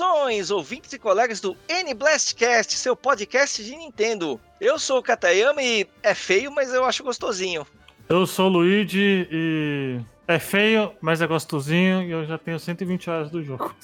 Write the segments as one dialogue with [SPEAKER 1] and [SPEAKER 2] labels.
[SPEAKER 1] Saudações, ouvintes e colegas do N-Blastcast, seu podcast de Nintendo. Eu sou o Katayama e é feio, mas eu acho gostosinho.
[SPEAKER 2] Eu sou o Luigi e é feio, mas é gostosinho e eu já tenho 120 horas do jogo.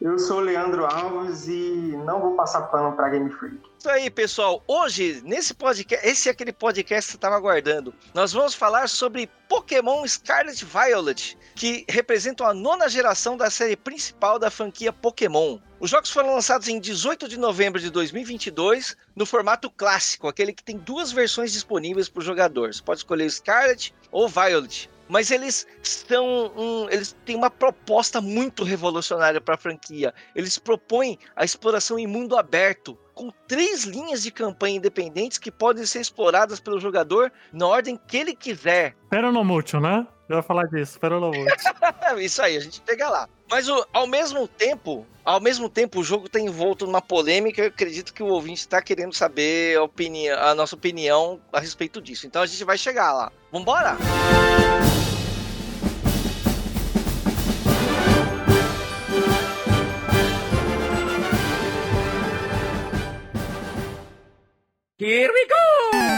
[SPEAKER 3] Eu sou Leandro Alves e não vou passar pano pra Game Freak.
[SPEAKER 1] Isso aí, pessoal. Hoje, nesse podcast, esse é aquele podcast que você estava aguardando. Nós vamos falar sobre Pokémon Scarlet Violet, que representam a nona geração da série principal da franquia Pokémon. Os jogos foram lançados em 18 de novembro de 2022, no formato clássico, aquele que tem duas versões disponíveis para o jogador. Você pode escolher Scarlet ou Violet mas eles são um, eles têm uma proposta muito revolucionária para a franquia. Eles propõem a exploração em mundo aberto, com três linhas de campanha independentes que podem ser exploradas pelo jogador na ordem que ele quiser.
[SPEAKER 2] Peronomútil, né? Eu ia falar disso, Peronomútil.
[SPEAKER 1] Isso aí, a gente pega lá. Mas o, ao mesmo tempo, ao mesmo tempo, o jogo está envolto numa polêmica. Eu acredito que o ouvinte está querendo saber a, opinião, a nossa opinião a respeito disso. Então a gente vai chegar lá. Vambora! Música Here we go!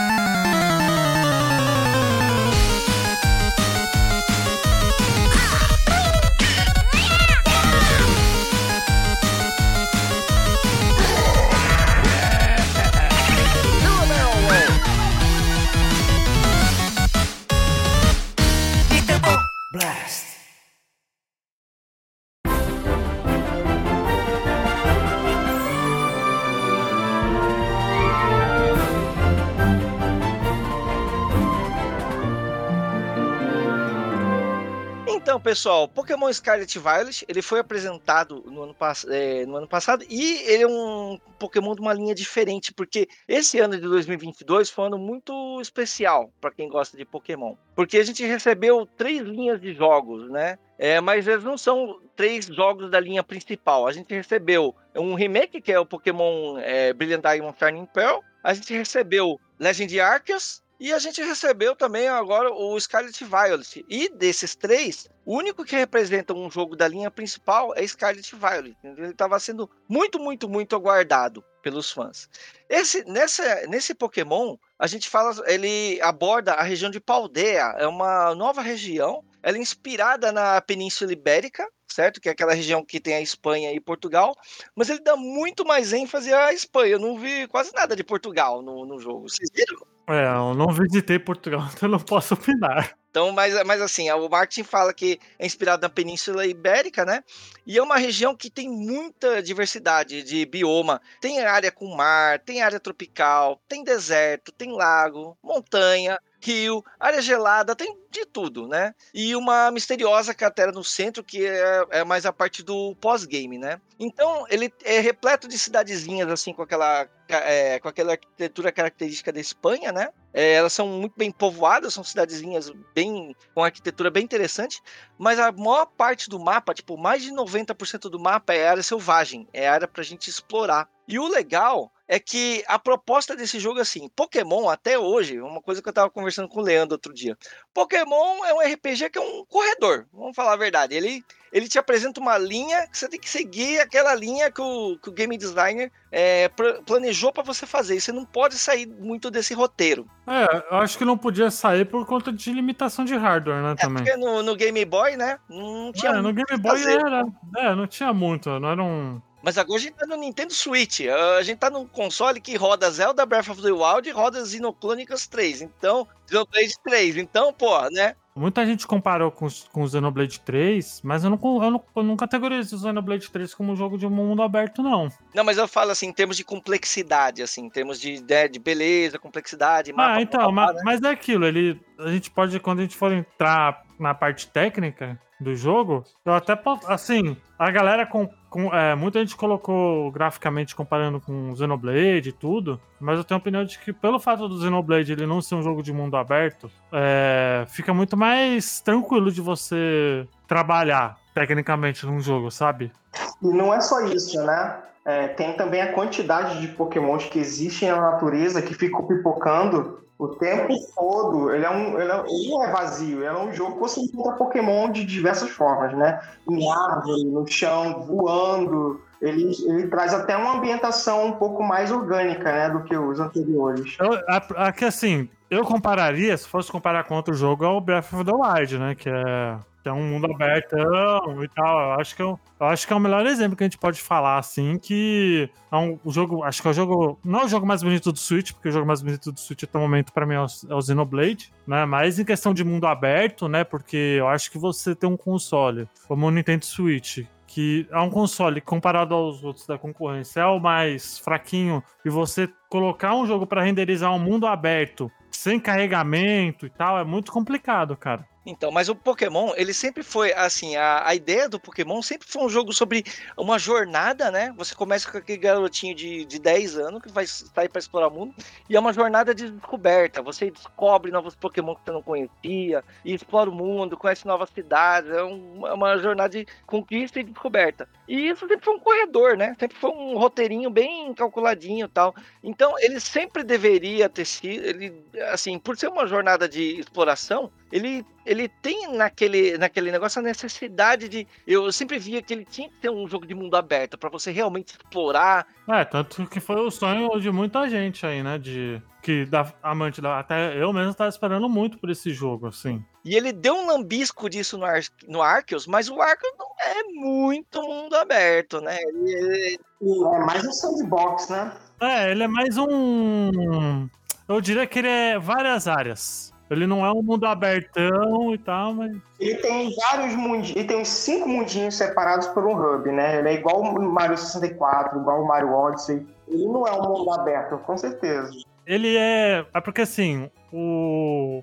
[SPEAKER 1] Pessoal, Pokémon Scarlet Violet, ele foi apresentado no ano, é, no ano passado e ele é um Pokémon de uma linha diferente, porque esse ano de 2022 foi um ano muito especial para quem gosta de Pokémon. Porque a gente recebeu três linhas de jogos, né? É, mas eles não são três jogos da linha principal. A gente recebeu um remake, que é o Pokémon é, Brilliant Diamond Shining Pearl. A gente recebeu Legend Arceus, e a gente recebeu também agora o Scarlet Violet. E desses três, o único que representa um jogo da linha principal é Scarlet Violet. Ele estava sendo muito, muito, muito aguardado pelos fãs. Esse, nessa, nesse Pokémon, a gente fala, ele aborda a região de Paldea, é uma nova região. Ela é inspirada na Península Ibérica, certo? Que é aquela região que tem a Espanha e Portugal, mas ele dá muito mais ênfase à Espanha. Eu não vi quase nada de Portugal no, no jogo. Vocês viram?
[SPEAKER 2] É, eu não visitei Portugal, então eu não posso opinar.
[SPEAKER 1] Então, mas, mas assim, o Martin fala que é inspirado na Península Ibérica, né? E é uma região que tem muita diversidade de bioma. Tem área com mar, tem área tropical, tem deserto, tem lago, montanha, rio, área gelada, tem de tudo, né? E uma misteriosa cratera no centro, que é, é mais a parte do pós-game, né? Então, ele é repleto de cidadezinhas, assim, com aquela, é, com aquela arquitetura característica da Espanha, né? É, elas são muito bem povoadas, são cidadezinhas bem com arquitetura bem interessante, mas a maior parte do mapa, tipo, mais de 90% do mapa é área selvagem, é área pra gente explorar. E o legal é que a proposta desse jogo é assim, Pokémon até hoje, uma coisa que eu tava conversando com o Leandro outro dia. Pokémon é um RPG que é um corredor, vamos falar a verdade. Ele ele te apresenta uma linha que você tem que seguir aquela linha que o, que o game designer é, planejou para você fazer. E você não pode sair muito desse roteiro.
[SPEAKER 2] É, eu acho que não podia sair por conta de limitação de hardware, né? É, também.
[SPEAKER 1] Porque no, no Game Boy, né?
[SPEAKER 2] Não tinha. É, no Game Boy era. É, não tinha muito, não era um.
[SPEAKER 1] Mas agora a gente tá no Nintendo Switch. A gente tá num console que roda Zelda Breath of the Wild e roda Xenoclonicus 3. Então, Xenoblade 3. Então, pô, né?
[SPEAKER 2] Muita gente comparou com, com o Xenoblade 3, mas eu não, eu não, eu não categorizo o Xenoblade 3 como um jogo de mundo aberto, não.
[SPEAKER 1] Não, mas eu falo assim, em termos de complexidade, assim, em termos de, de, de beleza, complexidade,
[SPEAKER 2] mapa. Ah, então, mas, né? mas é aquilo, ele. A gente pode, quando a gente for entrar na parte técnica do jogo, eu até assim, a galera com, com é, muita gente colocou graficamente comparando com Xenoblade e tudo, mas eu tenho a opinião de que pelo fato do Xenoblade ele não ser um jogo de mundo aberto, é, fica muito mais tranquilo de você trabalhar tecnicamente num jogo, sabe?
[SPEAKER 3] E não é só isso, né? É, tem também a quantidade de pokémons que existem na natureza que ficam pipocando o tempo todo. Ele, é um, ele, é, ele é vazio, ele é um jogo que você encontra pokémon de diversas formas, né? Em árvore, no chão, voando. Ele, ele traz até uma ambientação um pouco mais orgânica, né, do que os anteriores.
[SPEAKER 2] Aqui, assim, eu compararia, se fosse comparar com outro jogo, ao Breath of the Wild, né, que é é um mundo abertão e tal. Eu acho que é, eu acho que é o melhor exemplo que a gente pode falar, assim, que é um jogo, acho que é o jogo, não é o jogo mais bonito do Switch, porque o jogo mais bonito do Switch até o momento para mim é o, é o Xenoblade, né, mas em questão de mundo aberto, né, porque eu acho que você tem um console, como o Nintendo Switch, que é um console comparado aos outros da concorrência, é o mais fraquinho, e você colocar um jogo para renderizar um mundo aberto sem carregamento e tal, é muito complicado, cara.
[SPEAKER 1] Então, mas o Pokémon, ele sempre foi, assim, a, a ideia do Pokémon sempre foi um jogo sobre uma jornada, né? Você começa com aquele garotinho de, de 10 anos que vai sair para explorar o mundo, e é uma jornada de descoberta. Você descobre novos Pokémon que você não conhecia, e explora o mundo, conhece novas cidades, é uma, é uma jornada de conquista e descoberta. E isso sempre foi um corredor, né? Sempre foi um roteirinho bem calculadinho tal. Então, ele sempre deveria ter sido, ele, assim, por ser uma jornada de exploração, ele ele tem naquele, naquele negócio a necessidade de. Eu sempre via que ele tinha que ter um jogo de mundo aberto para você realmente explorar.
[SPEAKER 2] É, tanto que foi o sonho de muita gente aí, né? De. Que da amante da. Até eu mesmo estava esperando muito por esse jogo, assim.
[SPEAKER 1] E ele deu um lambisco disso no, Ar no Arceus, mas o Arceus não é muito mundo aberto, né? Ele,
[SPEAKER 3] É mais um sandbox, né?
[SPEAKER 2] É, ele é mais um. Eu diria que ele é várias áreas. Ele não é um mundo abertão e tal, mas.
[SPEAKER 3] Ele tem vários mundinhos. Ele tem uns cinco mundinhos separados por um hub, né? Ele é igual o Mario 64, igual o Mario Odyssey. Ele não é um mundo aberto, com certeza.
[SPEAKER 2] Ele é. É porque assim, o.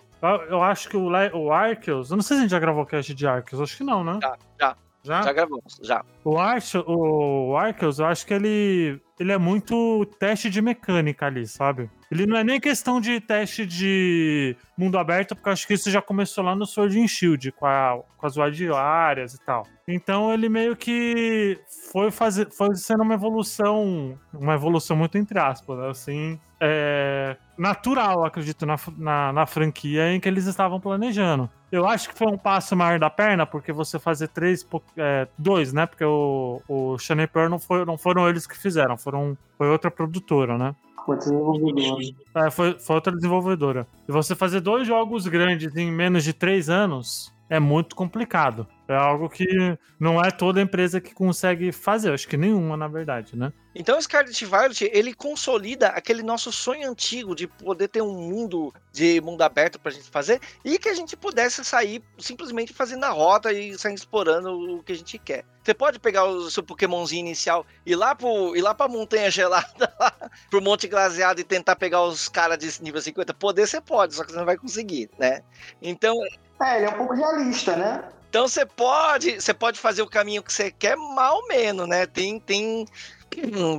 [SPEAKER 2] Eu acho que o, o Arceus. Eu não sei se a gente já gravou o cast de Arceus, acho que não, né?
[SPEAKER 1] Já, já.
[SPEAKER 2] Já?
[SPEAKER 1] Já gravamos, já.
[SPEAKER 2] O, Arce, o Arceus, eu acho que ele, ele é muito teste de mecânica ali, sabe? Ele não é nem questão de teste de mundo aberto, porque acho que isso já começou lá no Sword and Shield, com, a, com as wadiárias e tal. Então ele meio que foi, fazer, foi sendo uma evolução, uma evolução muito entre aspas, assim, é, natural, acredito, na, na, na, franquia em que eles estavam planejando. Eu acho que foi um passo maior da perna, porque você fazer três, é, dois, né? Porque o, o Shane Pearl não, foi, não foram eles que fizeram, foram, foi outra produtora, né? É, foi, foi outra desenvolvedora. E você fazer dois jogos grandes em menos de três anos é muito complicado. É algo que não é toda empresa que consegue fazer, acho que nenhuma, na verdade, né?
[SPEAKER 1] Então, Scarlet Violet, ele consolida aquele nosso sonho antigo de poder ter um mundo de mundo aberto pra gente fazer e que a gente pudesse sair simplesmente fazendo a rota e sair explorando o que a gente quer. Você pode pegar o seu Pokémonzinho inicial e ir lá, pro, ir lá pra montanha gelada, lá, pro Monte Glaseado e tentar pegar os caras de nível 50? Poder você pode, só que você não vai conseguir, né? Então.
[SPEAKER 3] É, ele é um pouco realista, né?
[SPEAKER 1] Então você pode, você pode fazer o caminho que você quer, mal menos, né? Tem, tem,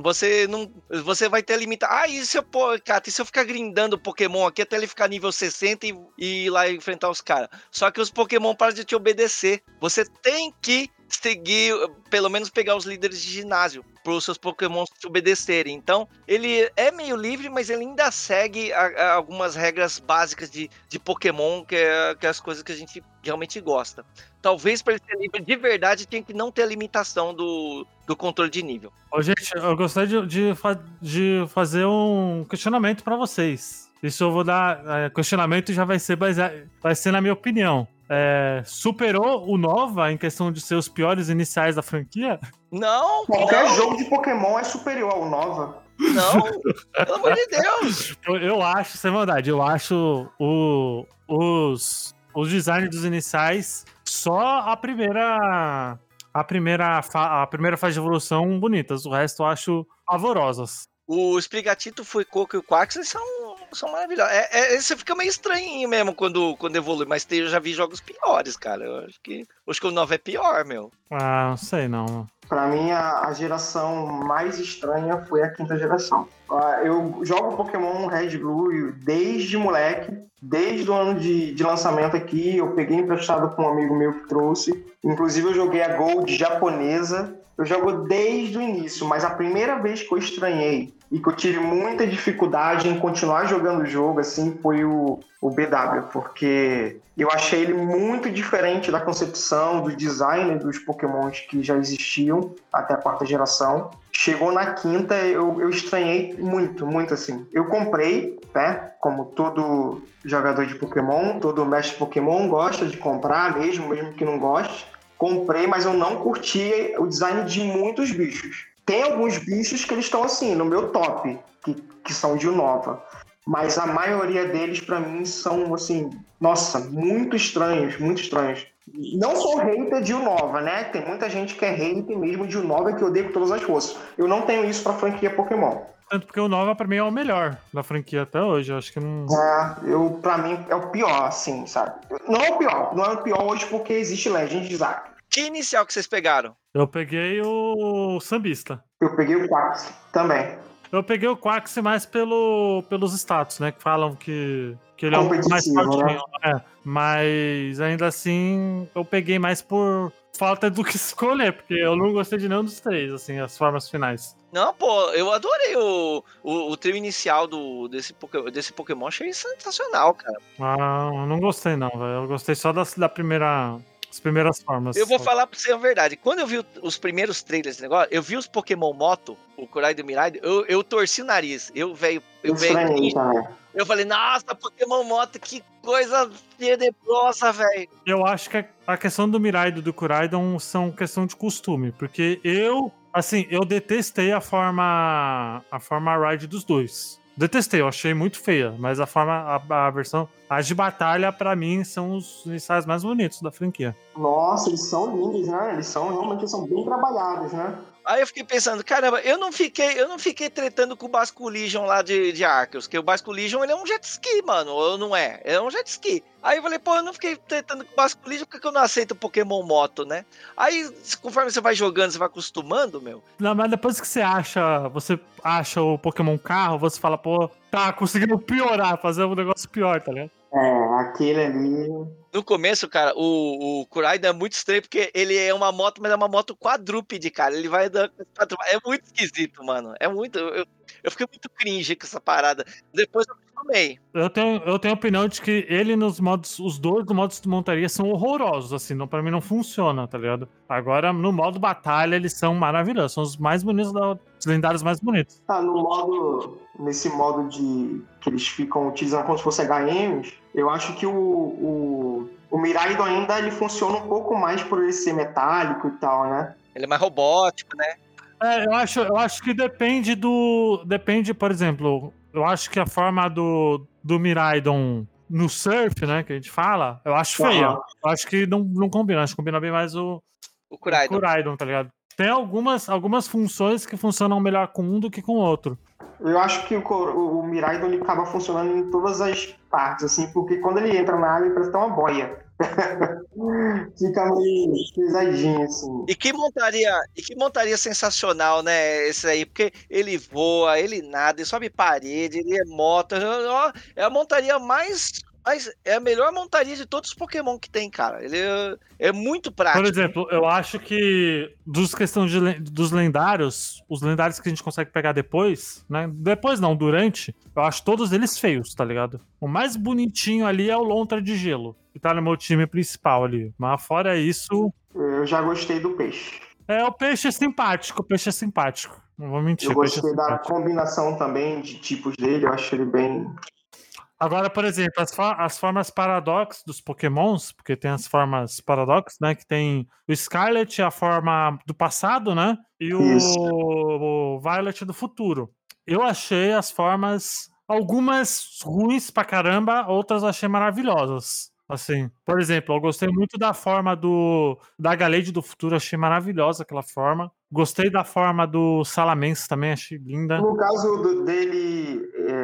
[SPEAKER 1] você não, você vai ter limitado. Ah, e se eu, pô, cara, e se eu ficar grindando Pokémon aqui até ele ficar nível 60 e, e ir lá enfrentar os caras? Só que os Pokémon param de te obedecer. Você tem que seguir, pelo menos pegar os líderes de ginásio para os seus Pokémon te obedecerem. Então, ele é meio livre, mas ele ainda segue a, a algumas regras básicas de, de Pokémon, que é, que é as coisas que a gente realmente gosta. Talvez para ele ser livre de verdade, tem que não ter a limitação do, do controle de nível.
[SPEAKER 2] Ô, gente, eu gostaria de, de, de fazer um questionamento para vocês. Isso eu vou dar. É, questionamento já vai ser, vai ser na minha opinião é, superou o Nova em questão de ser os piores iniciais da franquia?
[SPEAKER 1] Não!
[SPEAKER 3] Qualquer
[SPEAKER 1] não.
[SPEAKER 3] jogo de Pokémon é superior ao Nova.
[SPEAKER 1] Não, pelo amor de Deus!
[SPEAKER 2] Eu acho, sem maldade, eu acho o, os, os designs dos iniciais só a primeira. A primeira, a primeira fase de evolução bonitas, o resto eu acho pavorosas.
[SPEAKER 1] O Sprigatito, Fuicoco e o Quax são são maravilhosos. É, é, você fica meio estranhinho mesmo quando, quando evolui, mas eu já vi jogos piores, cara. Eu acho que, acho que o 9 é pior, meu.
[SPEAKER 2] Ah, não sei não.
[SPEAKER 3] Pra mim, a, a geração mais estranha foi a quinta geração. Ah, eu jogo Pokémon Red Blue desde moleque, desde o ano de, de lançamento aqui. Eu peguei emprestado com um amigo meu que trouxe. Inclusive, eu joguei a Gold japonesa. Eu jogo desde o início, mas a primeira vez que eu estranhei e que eu tive muita dificuldade em continuar jogando o jogo, assim, foi o, o BW, porque eu achei ele muito diferente da concepção, do design dos pokémons que já existiam até a quarta geração. Chegou na quinta, eu, eu estranhei muito, muito assim. Eu comprei, né, como todo jogador de Pokémon, todo mestre Pokémon gosta de comprar mesmo, mesmo que não goste. Comprei, mas eu não curti o design de muitos bichos. Tem alguns bichos que eles estão assim, no meu top, que, que são de Unova. Mas a maioria deles, para mim, são assim, nossa, muito estranhos, muito estranhos. Não sou hater de Unova, né? Tem muita gente que é hater mesmo de Unova que odeia com todas as forças. Eu não tenho isso pra franquia Pokémon.
[SPEAKER 2] Tanto porque o Nova pra mim é o melhor da franquia até hoje. Eu acho que não.
[SPEAKER 3] É, eu, pra mim é o pior, assim, sabe? Não é o pior, não é o pior hoje porque existe Legend de Zack.
[SPEAKER 1] Que inicial que vocês pegaram?
[SPEAKER 2] Eu peguei o Sambista.
[SPEAKER 3] Eu peguei o Quax também.
[SPEAKER 2] Eu peguei o Quax mais pelo, pelos status, né? Que falam que, que ele é o mais
[SPEAKER 3] Competitivo,
[SPEAKER 2] fortinho. É, mas ainda assim, eu peguei mais por falta do que escolher, porque eu não gostei de nenhum dos três, assim, as formas finais.
[SPEAKER 1] Não, pô, eu adorei o, o, o trio inicial do, desse, desse Pokémon, achei sensacional, cara.
[SPEAKER 2] Ah, eu não gostei não, velho. Eu gostei só das, da primeira, as primeiras formas.
[SPEAKER 1] Eu vou falar pra você a verdade. Quando eu vi os primeiros trailers desse negócio, eu vi os Pokémon Moto, o Kurai do Mirai, eu, eu torci o nariz. Eu, velho, eu,
[SPEAKER 3] também.
[SPEAKER 1] eu falei, nossa, Pokémon Moto, que coisa tenebrosa, velho.
[SPEAKER 2] Eu acho que a questão do Miraidon e do Kuraidon são questão de costume, porque eu, assim, eu detestei a forma a forma ride dos dois. Detestei, eu achei muito feia, mas a forma a, a versão as de batalha pra mim são os iniciais mais bonitos da franquia.
[SPEAKER 3] Nossa, eles são lindos, né? Eles são realmente são bem trabalhados, né?
[SPEAKER 1] Aí eu fiquei pensando, caramba, eu não fiquei, eu não fiquei tretando com o Basco Legion lá de, de Arceus, que o Basco Legion ele é um jet ski, mano, ou não é? É um jet ski. Aí eu falei, pô, eu não fiquei tretando com o Basco Legion porque eu não aceito Pokémon Moto, né? Aí, conforme você vai jogando, você vai acostumando, meu.
[SPEAKER 2] Não, mas depois que você acha, você acha o Pokémon carro, você fala, pô, tá conseguindo piorar, fazer um negócio pior, tá ligado?
[SPEAKER 3] É, aquele ali.
[SPEAKER 1] No começo, cara, o, o Kuraida é muito estranho porque ele é uma moto, mas é uma moto quadrúpede, cara. Ele vai quadru- É muito esquisito, mano. É muito. Eu, eu fiquei muito cringe com essa parada. Depois eu
[SPEAKER 2] Eu tenho, eu tenho a opinião de que ele nos modos, os dois do modo de montaria são horrorosos, assim, não, pra mim não funciona, tá ligado? Agora, no modo batalha, eles são maravilhosos, são os mais bonitos, da, os lendários mais bonitos.
[SPEAKER 3] Tá, no modo. Nesse modo de. que eles ficam utilizando como se fosse HMs, eu acho que o. o, o Miraidon ainda ele funciona um pouco mais por ele ser metálico e tal, né?
[SPEAKER 1] Ele é mais robótico, né?
[SPEAKER 2] É, eu acho, eu acho que depende do. Depende, por exemplo, eu acho que a forma do, do Miraidon no surf, né, que a gente fala, eu acho feia. Eu acho que não, não combina, acho que combina bem mais o,
[SPEAKER 1] O
[SPEAKER 2] o
[SPEAKER 1] Kuraida.
[SPEAKER 2] Kuraidon, tá ligado? Tem algumas, algumas funções que funcionam melhor com um do que com o outro.
[SPEAKER 3] Eu acho que o, o, o Miraidon ele acaba funcionando em todas as partes, assim, porque quando ele entra na água ele parece ter uma boia. Fica meio pesadinho, assim.
[SPEAKER 1] E que montaria, e que montaria sensacional, né? Esse aí, porque ele voa, ele nada, ele sobe parede, ele é moto. É a montaria mais. Mais é a melhor montaria de todos os Pokémon que tem, cara. Ele é, é muito prático.
[SPEAKER 2] Por exemplo, eu acho que dos questões de dos lendários, os lendários que a gente consegue pegar depois, né? Depois não, durante, eu acho todos eles feios, tá ligado? O mais bonitinho ali é o Lontra de Gelo, que tá no meu time principal ali. Mas fora isso,
[SPEAKER 3] Eu já gostei do peixe.
[SPEAKER 2] é o peixe é simpático, o peixe é simpático. Não vou mentir,
[SPEAKER 3] Eu
[SPEAKER 2] o peixe é
[SPEAKER 3] gostei da
[SPEAKER 2] simpático.
[SPEAKER 3] combinação também de tipos dele, eu acho ele bem.
[SPEAKER 2] Agora, por exemplo, as, as formas paradox dos pokémons, porque tem as formas paradox, né? Que tem o Scarlet, a forma do passado, né? E o, o Violet do futuro. Eu achei as formas, algumas ruins pra caramba, outras eu achei maravilhosas. Assim, por exemplo, eu gostei muito da forma do da Galade do futuro, achei maravilhosa aquela forma. Gostei da forma do Salamence também, achei linda.
[SPEAKER 3] No caso do- dele, é,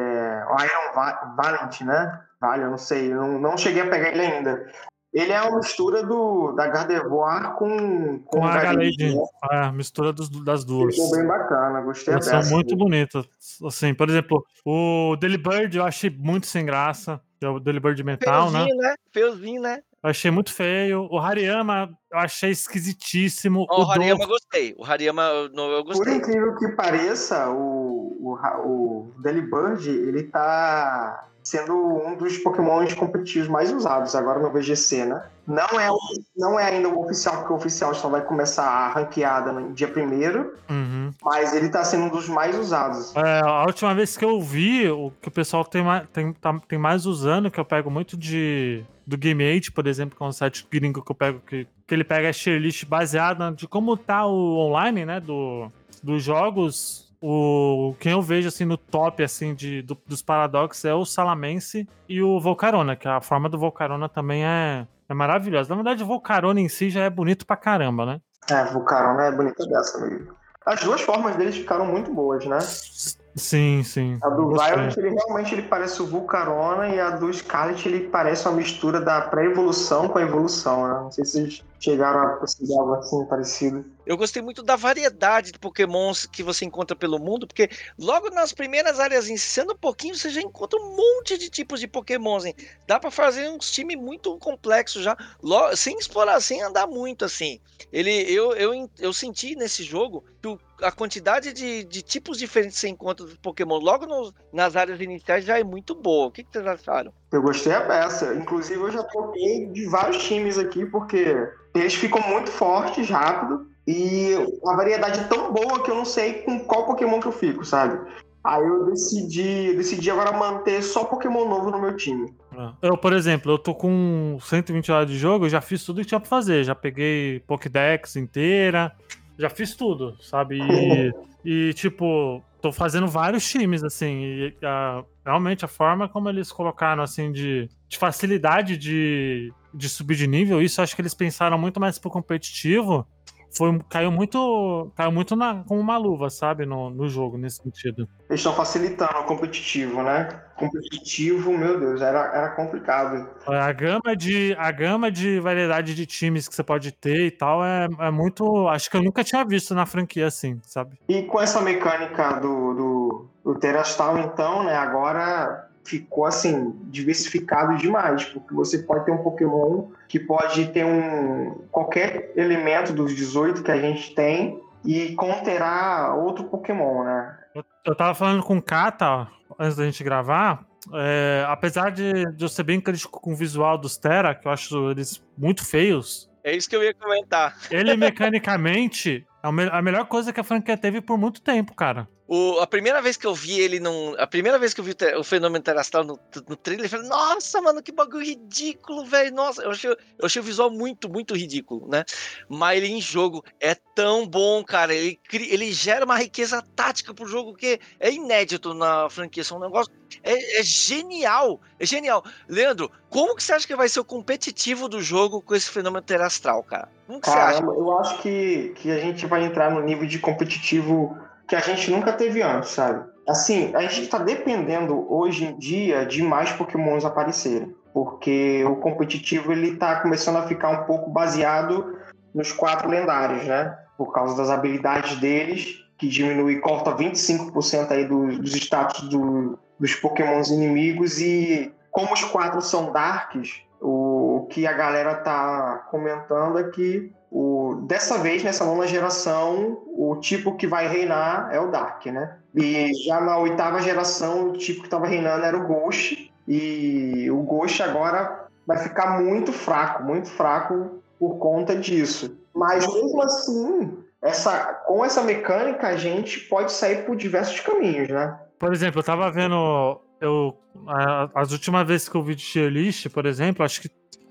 [SPEAKER 3] Iron Va Valent, né? Vale, eu não sei, eu não, não cheguei a pegar ele ainda. Ele é uma mistura do, da Gardevoir com,
[SPEAKER 2] com, com a Galade. Né? É, mistura dos, das duas.
[SPEAKER 3] Ficou bem bacana, gostei
[SPEAKER 2] Elas São muito bonitas. Assim, por exemplo, o Delibird eu achei muito sem graça. É o Delibird Metal,
[SPEAKER 1] Feiozinho,
[SPEAKER 2] né?
[SPEAKER 1] né? Feiozinho, né?
[SPEAKER 2] Eu achei muito feio. O Hariyama eu achei esquisitíssimo.
[SPEAKER 1] Oh, o, o Hariyama eu gostei. O Hariyama eu, eu gostei.
[SPEAKER 3] Por incrível que pareça, o, o, o Delibird, ele tá sendo um dos pokémons competitivos mais usados agora no VGC, né? Não é, não é ainda o oficial, porque o oficial só vai começar a ranqueada no dia primeiro,
[SPEAKER 2] uhum.
[SPEAKER 3] mas ele tá sendo um dos mais usados.
[SPEAKER 2] É, a última vez que eu vi, o que o pessoal tem mais, tem, tá, tem mais usando, que eu pego muito de do Game Age, por exemplo, que é um site gringo que eu pego, que, que ele pega a tier list baseada de como tá o online, né, do, dos jogos o quem eu vejo assim no top assim de do, dos paradoxos é o Salamense e o Volcarona, que a forma do Volcarona também é, é maravilhosa. Na verdade, o Volcarona em si já é bonito pra caramba, né?
[SPEAKER 3] É, Volcarona é bonita dessa mesmo. As duas formas deles ficaram muito boas, né?
[SPEAKER 2] Sim, sim.
[SPEAKER 3] A do Violet, ele realmente ele parece o Vulcarona e a do Scarlet, ele parece uma mistura da pré-evolução com a evolução, né? Não sei se vocês chegaram a perceber algo assim parecido.
[SPEAKER 1] Eu gostei muito da variedade de pokémons que você encontra pelo mundo, porque logo nas primeiras áreas, sendo um pouquinho, você já encontra um monte de tipos de pokémons. Hein? Dá para fazer um time muito complexo já, logo, sem explorar, sem andar muito assim. Ele, eu, eu, eu senti nesse jogo que o a quantidade de, de tipos diferentes que você encontra dos Pokémon logo no, nas áreas iniciais já é muito boa. O que, que vocês acharam?
[SPEAKER 3] Eu gostei a peça. Inclusive, eu já toquei de vários times aqui, porque eles ficam muito fortes rápido. E a variedade é tão boa que eu não sei com qual Pokémon que eu fico, sabe? Aí eu decidi, decidi agora manter só Pokémon novo no meu time.
[SPEAKER 2] Ah. Eu, por exemplo, eu tô com 120 horas de jogo, eu já fiz tudo que tinha pra fazer. Já peguei Pokédex inteira, já fiz tudo, sabe? E, e, tipo, tô fazendo vários times, assim. E a, realmente a forma como eles colocaram, assim, de, de facilidade de, de subir de nível, isso acho que eles pensaram muito mais pro competitivo foi, caiu muito, caiu muito na, como uma luva, sabe, no, no jogo, nesse sentido.
[SPEAKER 3] Eles estão facilitando o competitivo, né? Competitivo, meu Deus, era, era complicado.
[SPEAKER 2] A gama, de, a gama de variedade de times que você pode ter e tal é, é muito. Acho que eu nunca tinha visto na franquia assim, sabe?
[SPEAKER 3] E com essa mecânica do, do, do Terastal, então, né, agora ficou assim diversificado demais, porque você pode ter um Pokémon que pode ter um qualquer elemento dos 18 que a gente tem e conterá outro Pokémon, né?
[SPEAKER 2] Eu, eu tava falando com o Kata antes da gente gravar. É, apesar de, de eu ser bem crítico com o visual dos Terra, que eu acho eles muito feios.
[SPEAKER 1] É isso que eu ia comentar.
[SPEAKER 2] Ele mecanicamente é a melhor coisa que a franquia teve por muito tempo, cara.
[SPEAKER 1] O, a primeira vez que eu vi ele num. A primeira vez que eu vi o, fenômeno terastral no, no trailer, eu falei, nossa, mano, que bagulho ridículo, velho. Nossa, eu achei, eu achei o visual muito, muito ridículo, né? Mas ele em jogo é tão bom, cara. Ele, ele gera uma riqueza tática pro jogo que é inédito na franquia. É um negócio. É, é genial. É genial. Leandro, como que você acha que vai ser o competitivo do jogo com esse fenômeno terastral, cara? Como que
[SPEAKER 3] Caramba,
[SPEAKER 1] você acha?
[SPEAKER 3] Eu acho que, que a gente vai entrar no nível de competitivo que a gente nunca teve antes, sabe? Assim, a gente está dependendo hoje em dia de mais pokémons aparecerem, porque o competitivo ele está começando a ficar um pouco baseado nos quatro lendários, né? Por causa das habilidades deles, que diminui, corta 25% aí do, dos status do, dos pokémons inimigos e como os quatro são darks, o que a galera tá comentando é que dessa vez, nessa nona geração, o tipo que vai reinar é o Dark, né? E já na oitava geração, o tipo que estava reinando era o Ghost. E o Ghost agora vai ficar muito fraco, muito fraco por conta disso. Mas mesmo assim, essa, com essa mecânica, a gente pode sair por diversos caminhos, né?
[SPEAKER 2] Por exemplo, eu tava vendo. Eu, as últimas vezes que eu vi de tier list, por exemplo, acho que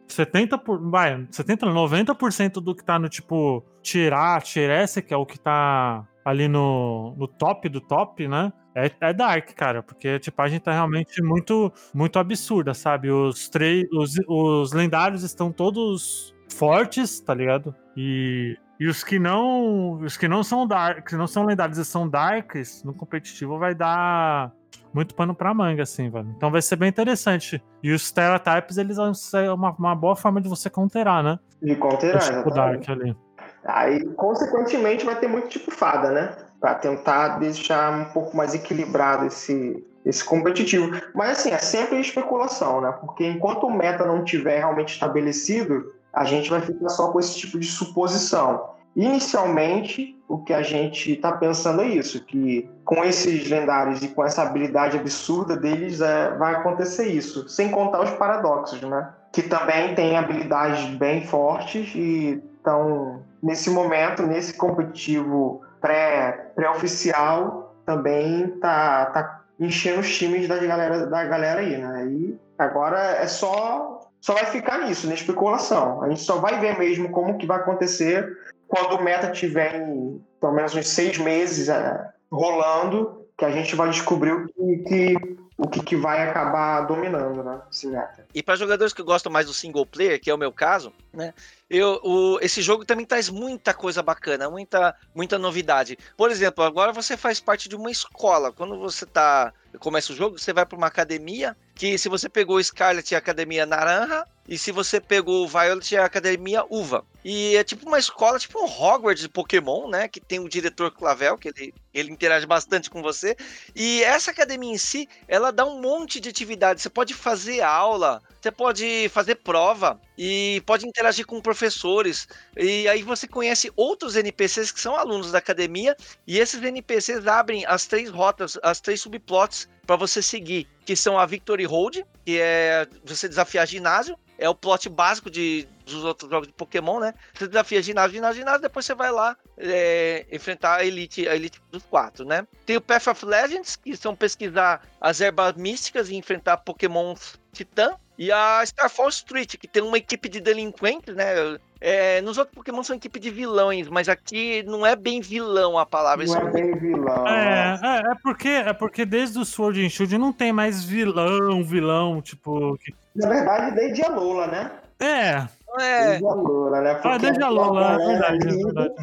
[SPEAKER 2] 70 por, vai, 70 90% do que tá no tipo tirar, tirar que é o que tá ali no, no top do top, né? É, é Dark, cara, porque a tipagem tá realmente muito muito absurda, sabe? Os três os, os lendários estão todos fortes, tá ligado? E e os que não, os que não são dark, que não são lendários e são darks, no competitivo vai dar muito pano pra manga, assim, velho. Então vai ser bem interessante. E os Stereotypes, eles vão ser uma, uma boa forma de você counterar, né?
[SPEAKER 3] De counterar, tipo
[SPEAKER 2] Dark ali.
[SPEAKER 3] Aí, consequentemente, vai ter muito tipo fada, né? Pra tentar deixar um pouco mais equilibrado esse, esse competitivo. Mas, assim, é sempre especulação, né? Porque enquanto o meta não tiver realmente estabelecido, a gente vai ficar só com esse tipo de suposição. Inicialmente, o que a gente está pensando é isso, que com esses lendários e com essa habilidade absurda deles é, vai acontecer isso, sem contar os paradoxos, né? Que também têm habilidades bem fortes e estão nesse momento, nesse competitivo pré, pré-oficial, também tá, tá enchendo os times da galera, da galera aí, né? E agora é só só vai ficar nisso, na especulação. A gente só vai ver mesmo como que vai acontecer quando o meta tiver em pelo menos uns seis meses é, rolando, que a gente vai descobrir o que, que o que, que, vai acabar dominando, né? Esse meta.
[SPEAKER 1] E para jogadores que gostam mais do single player, que é o meu caso, né? Eu, o, esse jogo também traz muita coisa bacana, muita, muita novidade. Por exemplo, agora você faz parte de uma escola. Quando você tá começa o jogo, você vai para uma academia que se você pegou Scarlet é a academia naranja e se você pegou Violet é a academia uva. E é tipo uma escola, tipo um Hogwarts de Pokémon, né? Que tem o diretor Clavel, que ele, ele interage bastante com você. E essa academia em si, ela dá um monte de atividade. Você pode fazer aula, você pode fazer prova e pode interagir com professores. E aí você conhece outros NPCs que são alunos da academia. E esses NPCs abrem as três rotas, as três subplots para você seguir, que são a Victory Road, que é você desafiar ginásio, é o plot básico de, dos outros jogos de Pokémon, né? Você desafia ginásio, ginásio, ginásio, depois você vai lá é, enfrentar a Elite, a Elite dos quatro, né? Tem o Path of Legends, que são pesquisar as ervas místicas e enfrentar Pokémon Titã. E a Starfall Street, que tem uma equipe de delinquentes, né? É, nos outros Pokémon são equipe de vilões, mas aqui não é bem vilão a palavra.
[SPEAKER 3] Não é bem vilão.
[SPEAKER 2] É, é, é, porque, é porque desde o Sword and Shield não tem mais vilão, vilão, tipo...
[SPEAKER 3] Na verdade, desde a Lola, né?
[SPEAKER 2] É,
[SPEAKER 3] é. Desde a Lola, né?
[SPEAKER 2] Porque ah, desde a Lola, é verdade, ali... é verdade.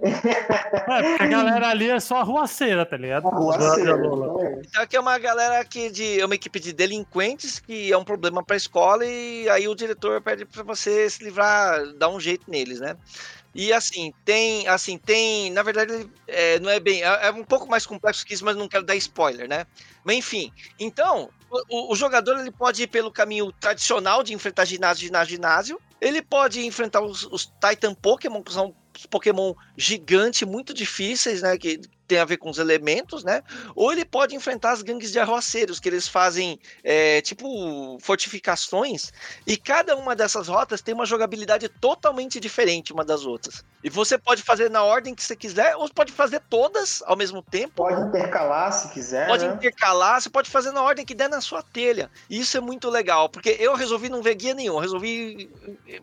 [SPEAKER 2] é, porque a galera ali é só ruaceira, tá ligado?
[SPEAKER 3] Ruaceira.
[SPEAKER 1] Então aqui é uma galera que de, é uma equipe de delinquentes que é um problema pra escola e aí o diretor pede pra você se livrar, dar um jeito neles, né? E assim, tem, assim, tem, na verdade, é, não é bem, é, é, um pouco mais complexo que isso, mas não quero dar spoiler, né? Mas enfim, então, o, o, jogador ele pode ir pelo caminho tradicional de enfrentar ginásio, ginásio, ginásio. Ele pode enfrentar os, os Titan Pokémon, que são Pokémon gigantes, muito difíceis, né? Que tem a ver com os elementos, né? Ou ele pode enfrentar as gangues de arroaceiros, que eles fazem é, tipo fortificações, e cada uma dessas rotas tem uma jogabilidade totalmente diferente uma das outras. E você pode fazer na ordem que você quiser, ou pode fazer todas ao mesmo tempo.
[SPEAKER 3] Pode intercalar se quiser.
[SPEAKER 1] Pode
[SPEAKER 3] né?
[SPEAKER 1] intercalar, você pode fazer na ordem que der na sua telha. Isso é muito legal, porque eu resolvi não ver guia nenhum, resolvi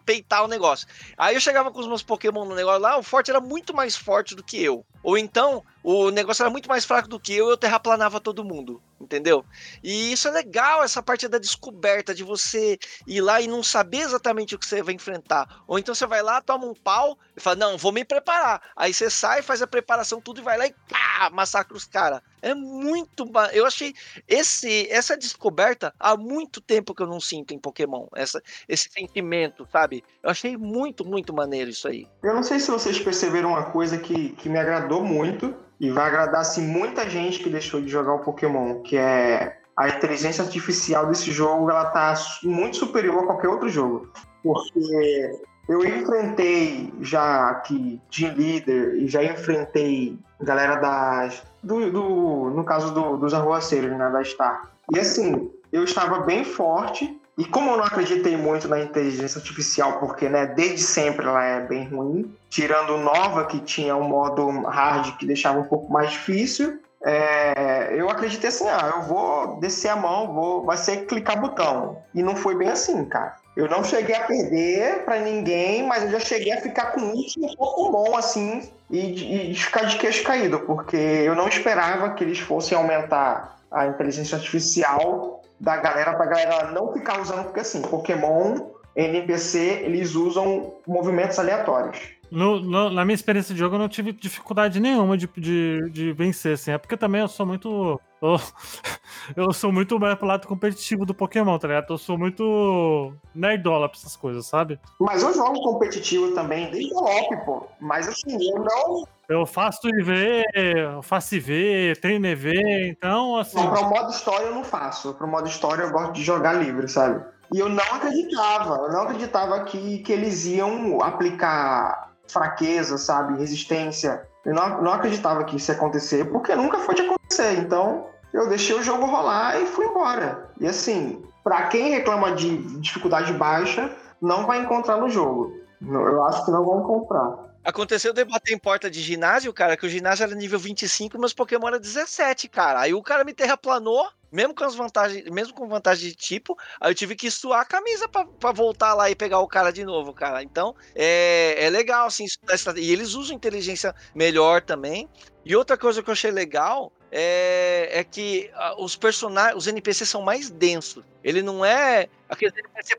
[SPEAKER 1] peitar o negócio. Aí eu chegava com os meus Pokémon no negócio lá, o forte era muito mais forte do que eu. Ou então, o negócio era muito mais fraco do que eu, eu terraplanava todo mundo, entendeu? E isso é legal, essa parte da descoberta, de você ir lá e não saber exatamente o que você vai enfrentar. Ou então você vai lá, toma um pau e fala, não, vou me preparar. Aí você sai, faz a preparação, tudo e vai lá e pá, massacra os caras. É muito. Eu achei esse, essa descoberta há muito tempo que eu não sinto em Pokémon. Essa, esse sentimento, sabe? Eu achei muito, muito maneiro isso aí.
[SPEAKER 3] Eu não sei se vocês perceberam uma coisa que, que me agradou muito e vai agradar assim, muita gente que deixou de jogar o Pokémon, que é a inteligência artificial desse jogo, ela tá muito superior a qualquer outro jogo. Porque eu enfrentei já aqui de líder e já enfrentei galera das. Do, do no caso do, dos arruaceiros, né, da Star. E assim, eu estava bem forte. E como eu não acreditei muito na inteligência artificial, porque né, desde sempre ela é bem ruim, tirando Nova, que tinha um modo hard que deixava um pouco mais difícil, é, eu acreditei assim, ah, eu vou descer a mão, vou, vai ser clicar botão. E não foi bem assim, cara. Eu não cheguei a perder para ninguém, mas eu já cheguei a ficar com um um pouco bom, assim, e, e ficar de queixo caído, porque eu não esperava que eles fossem aumentar a inteligência artificial da galera pra galera não ficar usando, porque assim, Pokémon, NPC, eles usam movimentos aleatórios.
[SPEAKER 2] No, no, na minha experiência de jogo, eu não tive dificuldade nenhuma de, de, de vencer, assim. É porque também eu sou muito. Eu, eu sou muito mais pro lado competitivo do Pokémon, tá ligado? Eu sou muito nerdola pra essas coisas, sabe?
[SPEAKER 3] Mas eu jogo competitivo também, desde o LOP, pô. Mas assim, eu não.
[SPEAKER 2] Eu faço IV, eu faço IV, treino EV, então assim.
[SPEAKER 3] Não, pra modo história eu não faço. Pro modo história eu gosto de jogar livre, sabe? E eu não acreditava, eu não acreditava que, que eles iam aplicar fraqueza, sabe? Resistência. Eu não, não acreditava que isso ia acontecer, porque nunca foi de acontecer. Então, eu deixei o jogo rolar e fui embora. E assim, para quem reclama de dificuldade baixa, não vai encontrar no jogo. Eu acho que não vão comprar.
[SPEAKER 1] Aconteceu de bater em porta de ginásio, cara, que o ginásio era nível 25 e meus Pokémon era 17, cara. Aí o cara me terraplanou, mesmo com as vantagens, mesmo com vantagem de tipo, aí eu tive que suar a camisa para voltar lá e pegar o cara de novo, cara. Então, é, é legal, assim, e eles usam inteligência melhor também. E outra coisa que eu achei legal é, é que os personagens, os NPCs são mais densos. Ele não é aqueles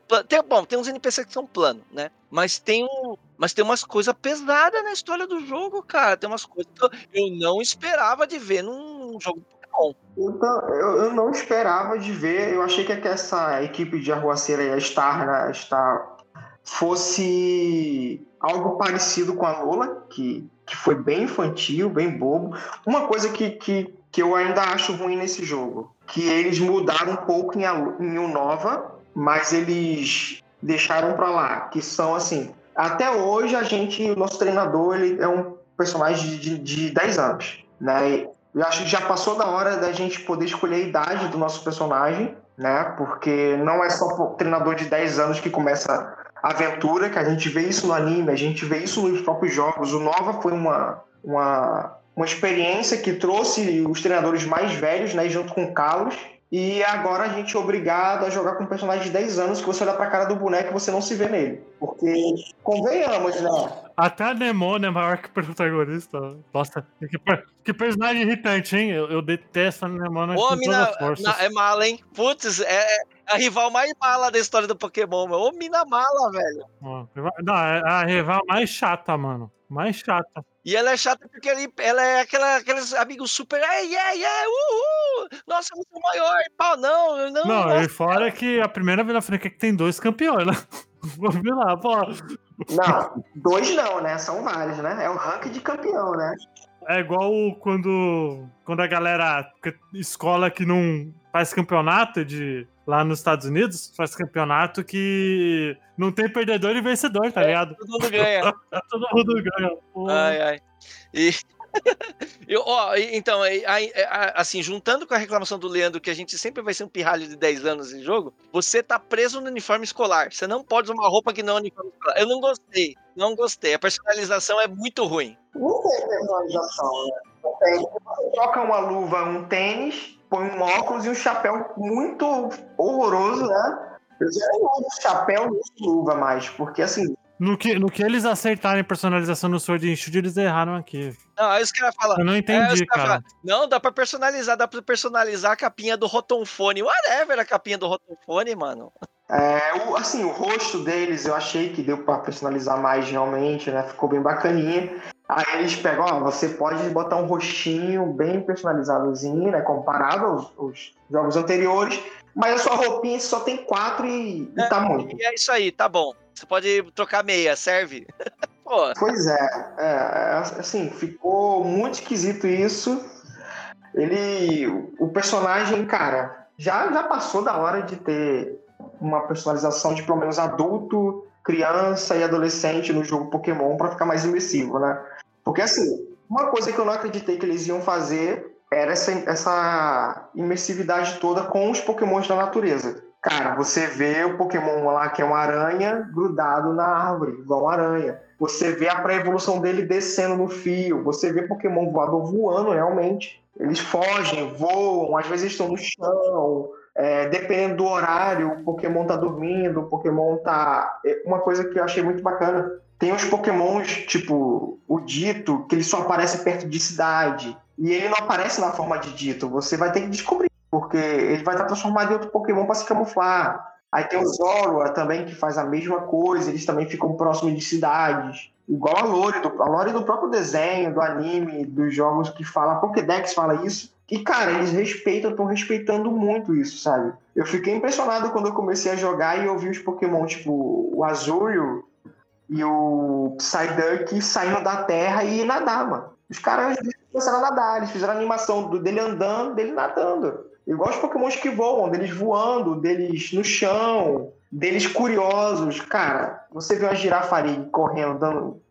[SPEAKER 1] plano. Tem, bom, tem uns NPCs que são planos, né? Mas tem um, mas tem umas coisas pesadas na história do jogo, cara. Tem umas coisas que eu não esperava de ver num jogo Pokémon.
[SPEAKER 3] Então, eu, eu não esperava de ver. Eu achei que essa equipe de arruaceira a Star, né, Star fosse algo parecido com a Lola, que, que foi bem infantil, bem bobo. Uma coisa que, que que eu ainda acho ruim nesse jogo. Que eles mudaram um pouco em, em Unova, mas eles deixaram para lá. Que são assim. Até hoje a gente, o nosso treinador, ele é um personagem de, de 10 anos. Né? Eu acho que já passou da hora da gente poder escolher a idade do nosso personagem, né? Porque não é só treinador de 10 anos que começa a aventura, que a gente vê isso no anime, a gente vê isso nos próprios jogos. O Nova foi uma, uma uma experiência que trouxe os treinadores mais velhos, né, junto com o Carlos. E agora a gente é obrigado a jogar com um personagem de 10 anos que você olha pra cara do boneco e você não se vê nele. Porque, convenhamos, né?
[SPEAKER 2] Até a Demônio é maior que o protagonista. Nossa, que, que personagem irritante, hein? Eu, eu detesto a Demônio
[SPEAKER 1] com mina, na, É mala, hein? Putz, é, é a rival mais mala da história do Pokémon, meu. Ô, mina mala, velho.
[SPEAKER 2] Não, é a rival mais chata, mano. Mais chata.
[SPEAKER 1] E ela é chata porque ele, ela é aquela, aqueles amigos super. É, é, é, uhul! Nossa, eu sou maior. Pau, não, não.
[SPEAKER 2] Não, e fora que a primeira vez na frente é que tem dois campeões, né? Vamos ver lá, pô.
[SPEAKER 3] Não, dois não, né? São vários, né? É o ranking de campeão, né?
[SPEAKER 2] É igual quando, quando a galera, escola que não faz campeonato de lá nos Estados Unidos, faz campeonato que não tem perdedor e vencedor, tá é, ligado?
[SPEAKER 1] Todo mundo ganha.
[SPEAKER 2] todo mundo ganha.
[SPEAKER 1] Pô. Ai, ai. E... Eu, ó, então, assim, juntando com a reclamação do Leandro, que a gente sempre vai ser um pirralho de 10 anos em jogo, você tá preso no uniforme escolar. Você não pode usar uma roupa que não é uniforme escolar. Eu não gostei, não gostei. A personalização é muito ruim.
[SPEAKER 3] Não tem personalização, né? Você troca uma luva, um tênis, põe um óculos e um chapéu muito horroroso, né? Eu já não uso chapéu nem luva mais, porque assim.
[SPEAKER 2] No que, no que eles acertarem personalização no Sword and Shield, eles erraram aqui.
[SPEAKER 1] Não, aí os caras falam.
[SPEAKER 2] Eu não entendi, é, cara.
[SPEAKER 1] Não, dá pra personalizar, dá pra personalizar a capinha do Rotonfone. Whatever a capinha do Rotonfone, mano.
[SPEAKER 3] É, o, assim, o rosto deles eu achei que deu pra personalizar mais realmente, né? Ficou bem bacaninha. Aí eles pegam, ó, você pode botar um rostinho bem personalizadozinho, né? Comparado aos, aos jogos anteriores, mas a sua roupinha só tem quatro e, é, e tá muito.
[SPEAKER 1] E é isso aí, tá bom. Você pode trocar meia, serve?
[SPEAKER 3] Pô. Pois é, é, assim, ficou muito esquisito isso. Ele, o personagem, cara, já, já passou da hora de ter uma personalização de pelo menos adulto, criança e adolescente no jogo Pokémon para ficar mais imersivo, né? Porque assim, uma coisa que eu não acreditei que eles iam fazer era essa, essa imersividade toda com os Pokémons da natureza. Cara, você vê o Pokémon lá que é uma aranha grudado na árvore, igual uma aranha. Você vê a pré-evolução dele descendo no fio. Você vê Pokémon voador voando realmente. Eles fogem, voam, às vezes estão no chão. É, dependendo do horário, o Pokémon tá dormindo, o Pokémon tá. É, uma coisa que eu achei muito bacana. Tem uns Pokémons, tipo o Dito, que ele só aparece perto de cidade. E ele não aparece na forma de Dito. Você vai ter que descobrir, porque ele vai estar transformado em outro Pokémon para se camuflar. Aí tem o Zorua também, que faz a mesma coisa. Eles também ficam próximos de cidades. Igual a Lore, do, a Lore do próprio desenho, do anime, dos jogos que fala, a Pokédex fala isso, E, cara, eles respeitam, estão respeitando muito isso, sabe? Eu fiquei impressionado quando eu comecei a jogar e eu vi os Pokémon, tipo, o Azul e o Psyduck saindo da terra e nadar, mano. Os caras começaram a nadar, eles fizeram a animação dele andando, dele nadando. Igual os Pokémons que voam, deles voando, deles no chão, deles curiosos. Cara, você vê uma girafa ali correndo, dando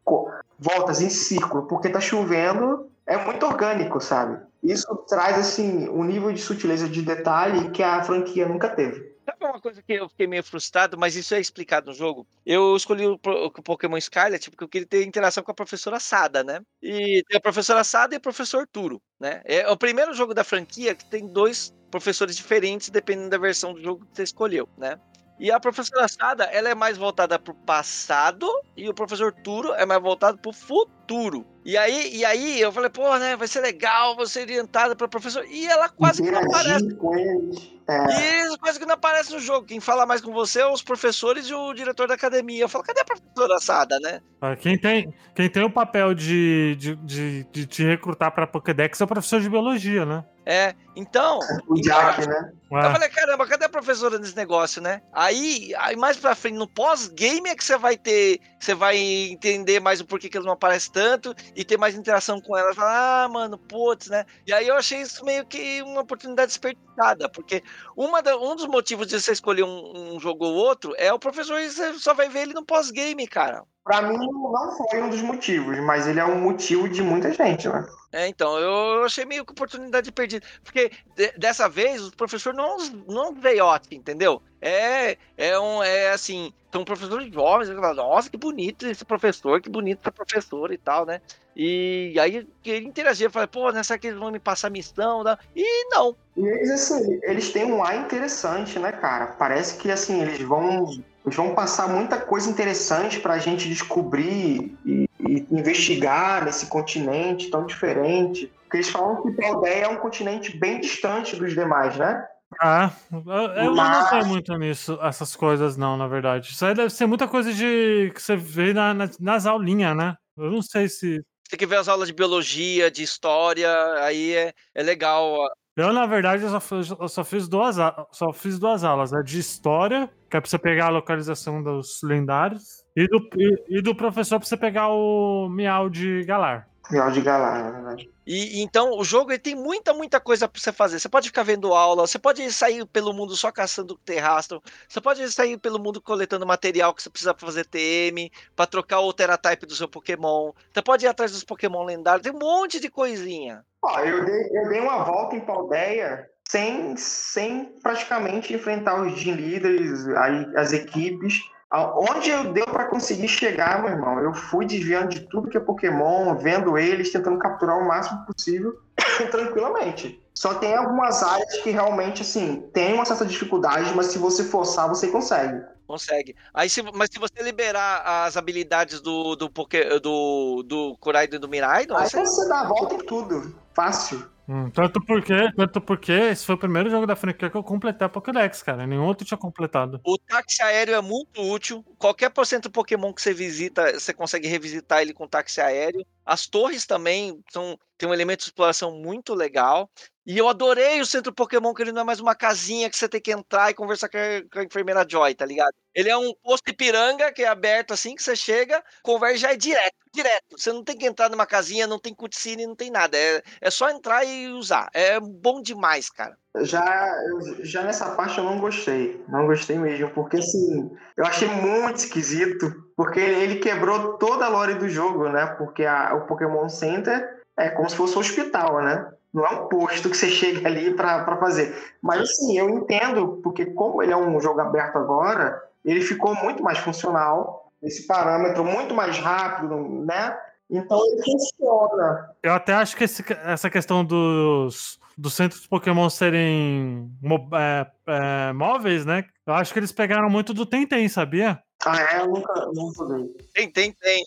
[SPEAKER 3] voltas em círculo, porque tá chovendo, é muito orgânico, sabe? Isso traz, assim, um nível de sutileza de detalhe que a franquia nunca teve.
[SPEAKER 1] Sabe uma coisa que eu fiquei meio frustrado, mas isso é explicado no jogo? Eu escolhi o, Pokémon Scarlet porque eu queria ter interação com a professora Sada, né? E tem a professora Sada e o professor Turo, né? É o primeiro jogo da franquia que tem dois professores diferentes dependendo da versão do jogo que você escolheu, né? E a professora Sada, ela é mais voltada para o passado e o professor Turo é mais voltado para o futuro. E aí, e aí eu falei, pô, né, vai ser legal você orientada para professor. E ela quase que não aparece.
[SPEAKER 3] Com eles.
[SPEAKER 1] É. E quase que não aparece no jogo. Quem fala mais com você é os professores e o diretor da academia. Eu falo, cadê a professora Sada, né?
[SPEAKER 2] Ah, quem tem, quem tem o papel de, de, de, de te recrutar para Pokédex é o professor de biologia, né?
[SPEAKER 1] É, então.
[SPEAKER 3] O Jack, né?
[SPEAKER 1] Eu falei, caramba, cadê a professora nesse negócio, né? Aí, aí mais pra frente, no pós-game é que você vai ter. Você vai entender mais o porquê que eles não aparecem tanto e ter mais interação com elas. Falar, ah, mano, putz, né? E aí eu achei isso meio que uma oportunidade desperdiçada, porque uma da, um dos motivos de você escolher um, um jogo ou outro é o professor você só vai ver ele no pós-game, cara.
[SPEAKER 3] Pra mim não foi um dos motivos, mas ele é um motivo de muita gente, né?
[SPEAKER 1] É, então, eu achei meio que oportunidade perdida. Porque de, dessa vez o professor não, não veiote, entendeu? É, é um, é assim, são professores jovens, nossa, que bonito esse professor, que bonito essa professora e tal, né? E aí ele interagia, falei, pô, nessa que eles vão me passar missão, né? e não.
[SPEAKER 3] E eles, assim, eles têm um ar interessante, né, cara? Parece que, assim, eles vão eles vão passar muita coisa interessante para a gente descobrir e, e, investigar nesse continente tão diferente. Porque eles falam que Paldeia é um continente bem distante dos demais, né?
[SPEAKER 2] Ah, eu, Mas... não sei muito nisso, essas coisas não, na verdade. Isso aí deve ser muita coisa de que você vê na, na, nas aulinhas, né? Eu não sei se.
[SPEAKER 1] Tem que ver as aulas de biologia, de história, aí é, é legal
[SPEAKER 2] eu, na verdade, eu só, fiz, eu só fiz duas, só fiz duas aulas. A de história, que é pra você pegar a localização dos lendários, e do, e, e do professor pra você pegar o Miau de Galar.
[SPEAKER 3] Miau de Galar, na verdade.
[SPEAKER 1] E então o jogo ele tem muita, muita coisa para você fazer. Você pode ficar vendo aula, você pode sair pelo mundo só caçando terrastro, você pode sair pelo mundo coletando material que você precisa pra fazer TM, para trocar o Teratype do seu Pokémon. Você pode ir atrás dos Pokémon lendários, tem um monte de coisinha.
[SPEAKER 3] Ó, eu dei, eu dei uma volta em Paldeia sem, sem praticamente enfrentar os Gym Leaders, as equipes. Onde eu deu para conseguir chegar, meu irmão, eu fui desviando de tudo que é Pokémon, vendo eles, tentando capturar o máximo possível, tranquilamente. Só tem algumas áreas que realmente, assim, tem uma certa dificuldade, mas se você forçar, você consegue.
[SPEAKER 1] Consegue. Aí, se, mas se você liberar as habilidades do do Poké, do, do Kuraido e do Mirai,
[SPEAKER 3] não Aí você dá a volta em tudo. Fácil.
[SPEAKER 2] Hum, tanto porque, tanto porque esse foi o primeiro jogo da franquia que eu completei a Pokédex, cara. Nenhum outro tinha completado.
[SPEAKER 1] O táxi aéreo é muito útil. Qualquer porcento Pokémon que você visita, você consegue revisitar ele com táxi aéreo. As torres também são, tem um elemento de exploração muito legal. E eu adorei o centro Pokémon, que ele não é mais uma casinha que você tem que entrar e conversar com a, com a enfermeira Joy, tá ligado? Ele é um posto de piranga que é aberto assim, que você chega, conversa já é direto, direto. Você não tem que entrar numa casinha, não tem cutscene, não tem nada. É, é só entrar e usar. É bom demais, cara.
[SPEAKER 3] Já, já nessa parte eu não gostei. Não gostei mesmo, porque assim, eu achei muito esquisito, porque ele quebrou toda a lore do jogo, né? Porque a, o Pokémon Center é como se fosse um hospital, né? Não é um posto que você chega ali para fazer. Mas assim, eu entendo, porque como ele é um jogo aberto agora, ele ficou muito mais funcional, esse parâmetro muito mais rápido, né? Então ele funciona.
[SPEAKER 2] Eu até acho que esse, essa questão dos, dos centros Pokémon serem é, é, móveis, né? Eu acho que eles pegaram muito do Tentem, sabia?
[SPEAKER 3] Ah, é? Eu nunca, nunca joguei.
[SPEAKER 1] Tem, tem, tem.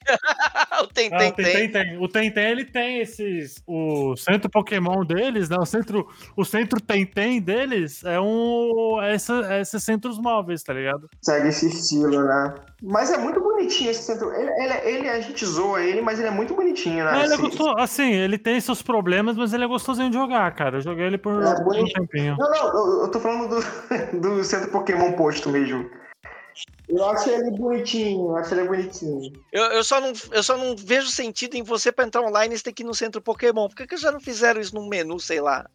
[SPEAKER 1] o tem,
[SPEAKER 2] Ah,
[SPEAKER 1] tem,
[SPEAKER 2] o Tentem tem. O Tentem, ele tem esses. O centro Pokémon deles, né? O centro, o centro Tentem deles é um. É essa, é esses centros móveis, tá ligado?
[SPEAKER 3] Segue esse estilo, né? Mas é muito bonitinho esse centro. Ele, ele, ele- a gente zoa ele, mas ele é muito bonitinho, né?
[SPEAKER 2] É, ele é
[SPEAKER 3] Esse-
[SPEAKER 2] gostoso, assim, ele tem seus problemas, mas ele é gostosinho de jogar, cara. Eu joguei ele por,
[SPEAKER 3] É
[SPEAKER 2] por um tempinho.
[SPEAKER 3] Não, não, eu, eu tô falando do, do centro Pokémon posto mesmo. Eu acho ele bonitinho, eu acho ele bonitinho.
[SPEAKER 1] Eu, eu, só não, eu só não vejo sentido em você pra entrar online você ter que ir no centro Pokémon. Por que, que já não fizeram isso no menu, sei lá?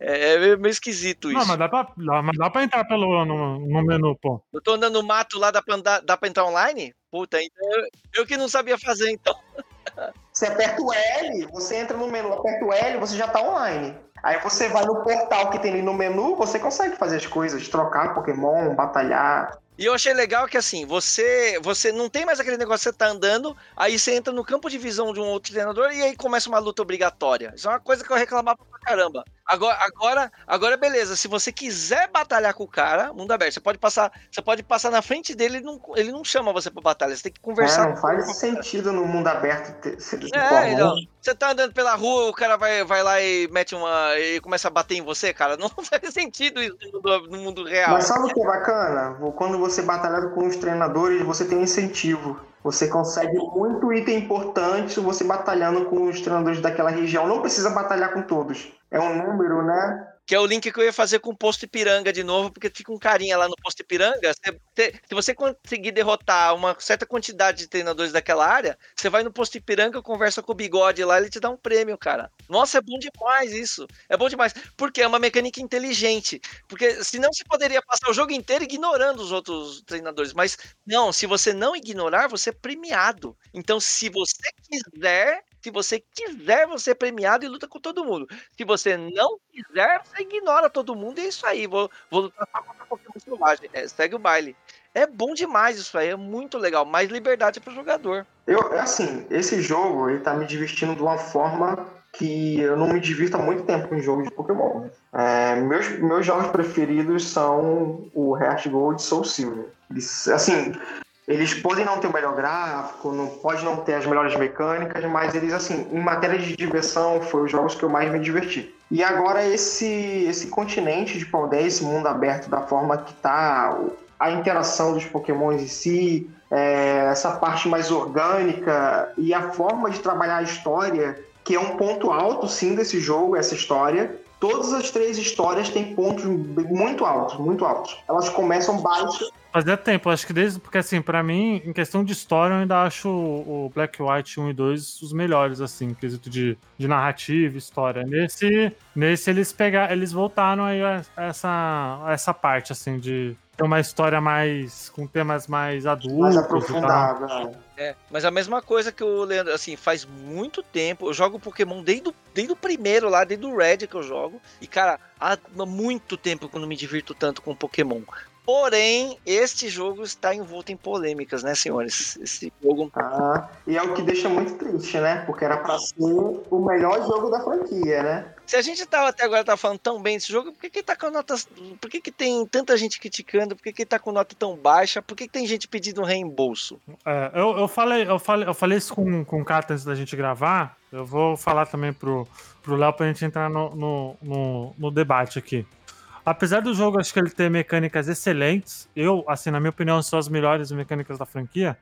[SPEAKER 1] É, é meio esquisito isso.
[SPEAKER 2] Não, mas dá pra, dá- mas dá pra entrar pelo, no, no menu, pô.
[SPEAKER 1] Eu tô andando no mato lá, dá pra, andar, dá pra entrar online? Puta, então eu, eu que não sabia fazer, então.
[SPEAKER 3] Você aperta o L, você entra no menu, aperta o L, você já tá online. Aí você vai no portal que tem ali no menu, você consegue fazer as coisas, trocar Pokémon, batalhar.
[SPEAKER 1] E eu achei legal que assim, você você não tem mais aquele negócio você tá andando, aí você entra no campo de visão de um outro treinador e aí começa uma luta obrigatória. Isso é uma coisa que eu reclamava pra caramba. Agora, agora, agora beleza, se você quiser batalhar com o cara, mundo aberto, você pode passar, você pode passar na frente dele, ele não, ele não chama você pra batalha, você tem que
[SPEAKER 3] É,
[SPEAKER 1] conversar
[SPEAKER 3] não faz sentido no mundo aberto ter, ser
[SPEAKER 1] É, então, você tá andando pela rua, o cara vai, vai lá e mete uma. e começa a bater em você, cara. Não faz sentido isso no mundo, no mundo real.
[SPEAKER 3] Mas sabe o que é bacana? Quando você batalha com os treinadores, você tem um incentivo. Você consegue muito item importante você batalhando com os treinadores daquela região. Não precisa batalhar com todos. É um número, né?
[SPEAKER 1] Que é o link que eu ia fazer com o posto Ipiranga de novo, porque fica um carinha lá no posto Ipiranga. Se você conseguir derrotar uma certa quantidade de treinadores daquela área, você vai no posto Ipiranga, conversa com o bigode lá, ele te dá um prêmio, cara. Nossa, é bom demais isso. É bom demais. Porque é uma mecânica inteligente. Porque senão você poderia passar o jogo inteiro ignorando os outros treinadores. Mas não, se você não ignorar, você é premiado. Então, se você quiser. Se você quiser, você é premiado e luta com todo mundo. Se você não quiser, você ignora todo mundo e é isso aí. Vou, vou lutar só contra Pokémon selvagem. É, segue o baile. É bom demais isso aí, é muito legal. Mais liberdade pro jogador.
[SPEAKER 3] Eu, assim, esse jogo, ele tá me divertindo de uma forma que eu não me divirto há muito tempo com jogos de Pokémon. É, meus, meus jogos preferidos são o Heart Gold e Soul Silver. Assim, eles podem não ter o melhor gráfico, não pode não ter as melhores mecânicas, mas eles, assim, em matéria de diversão, foram os jogos que eu mais me diverti. E agora esse, esse continente de Paldea, esse mundo aberto da forma que tá a interação dos Pokémons em si, é, essa parte mais orgânica e a forma de trabalhar a história, que é um ponto alto, sim, desse jogo, essa história. Todas as três histórias têm pontos muito altos, muito altos. Elas começam baixas.
[SPEAKER 2] Fazia tempo, acho que desde. Porque, assim, pra mim, em questão de história, eu ainda acho o Black White 1 e 2 os melhores, assim, em quesito de, de narrativa, história. Nesse, nesse eles pegaram. Eles voltaram aí a essa, a essa parte, assim, de ter uma história mais. com temas mais adultos.
[SPEAKER 3] mais aprofundada. né?
[SPEAKER 1] É, mas a mesma coisa que o Leandro, assim, faz muito tempo. Eu jogo Pokémon desde o, desde o primeiro lá, desde o Red que eu jogo. E, cara, há muito tempo que eu não me divirto tanto com Pokémon. Porém, este jogo está envolto em polêmicas, né, senhores? Esse jogo.
[SPEAKER 3] Ah, e é o que deixa muito triste, né? Porque era pra ser o melhor jogo da franquia, né?
[SPEAKER 1] Se a gente tava até agora tá falando tão bem desse jogo, por que, que tá com nota. Por que, que tem tanta gente criticando? Por que, que tá com nota tão baixa? Por que, que tem gente pedindo um reembolso?
[SPEAKER 2] É, eu, eu, falei, eu, falei, eu falei isso com, com o Kata antes da gente gravar. Eu vou falar também pro, pro Léo pra gente entrar no, no, no, no debate aqui. Apesar do jogo, acho que ele ter mecânicas excelentes, eu, assim, na minha opinião, são as melhores mecânicas da franquia,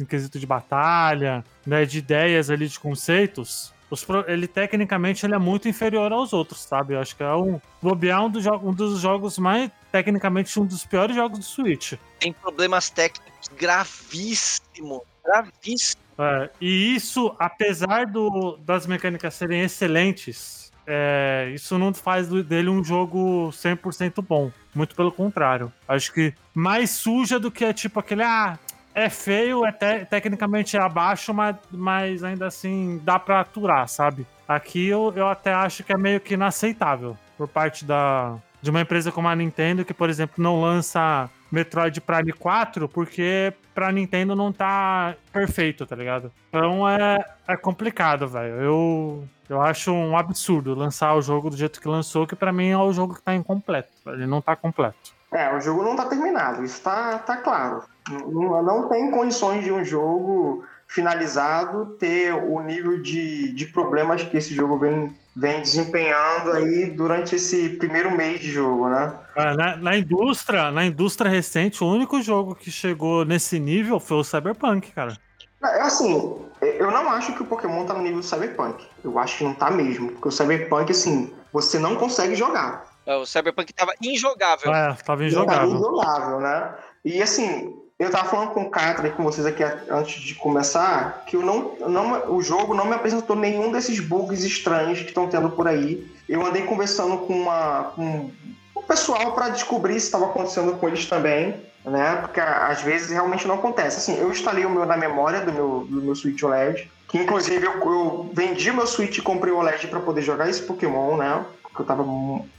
[SPEAKER 2] em quesito de batalha, né, de ideias ali, de conceitos. Os pro- ele, tecnicamente, ele é muito inferior aos outros, sabe? Eu acho que é um, bobear um dos, jo- um dos jogos mais, tecnicamente, um dos piores jogos do Switch.
[SPEAKER 1] Tem problemas técnicos gravíssimos. Gravíssimos.
[SPEAKER 2] É, e isso, apesar do, das mecânicas serem excelentes, é, isso não faz dele um jogo 100% bom. Muito pelo contrário. Acho que mais suja do que é tipo aquele, ah, é feio, é te- tecnicamente é abaixo, mas, mas ainda assim dá pra aturar, sabe? Aqui eu, eu até acho que é meio que inaceitável por parte da, de uma empresa como a Nintendo, que, por exemplo, não lança Metroid Prime 4 porque pra Nintendo não tá perfeito, tá ligado? Então é, é complicado, velho. Eu, eu acho um absurdo lançar o jogo do jeito que lançou, que pra mim é o jogo que tá incompleto. Ele não tá completo.
[SPEAKER 3] É, o jogo não tá terminado, isso tá, tá claro. Não, não tem condições de um jogo finalizado ter o nível de, de problemas que esse jogo vem, vem desempenhando aí durante esse primeiro mês de jogo, né?
[SPEAKER 2] É, na, na, indústria, na indústria recente, o único jogo que chegou nesse nível foi o Cyberpunk, cara.
[SPEAKER 3] É assim, eu não acho que o Pokémon tá no nível do Cyberpunk. Eu acho que não tá mesmo. Porque o Cyberpunk, assim, você não consegue jogar.
[SPEAKER 1] É, o Cyberpunk tava injogável.
[SPEAKER 2] É, tava injogável. Tava
[SPEAKER 3] injogável, né? E assim, eu tava falando com o Catra e com vocês aqui antes de começar que eu não, não, o jogo não me apresentou nenhum desses bugs estranhos que estão tendo por aí. Eu andei conversando com, uma, com o pessoal para descobrir se estava acontecendo com eles também, né? Porque às vezes realmente não acontece. Assim, eu instalei o meu na memória do meu, do meu Switch OLED, que inclusive eu, eu vendi meu Switch e comprei o OLED para poder jogar esse Pokémon, né? Porque eu tava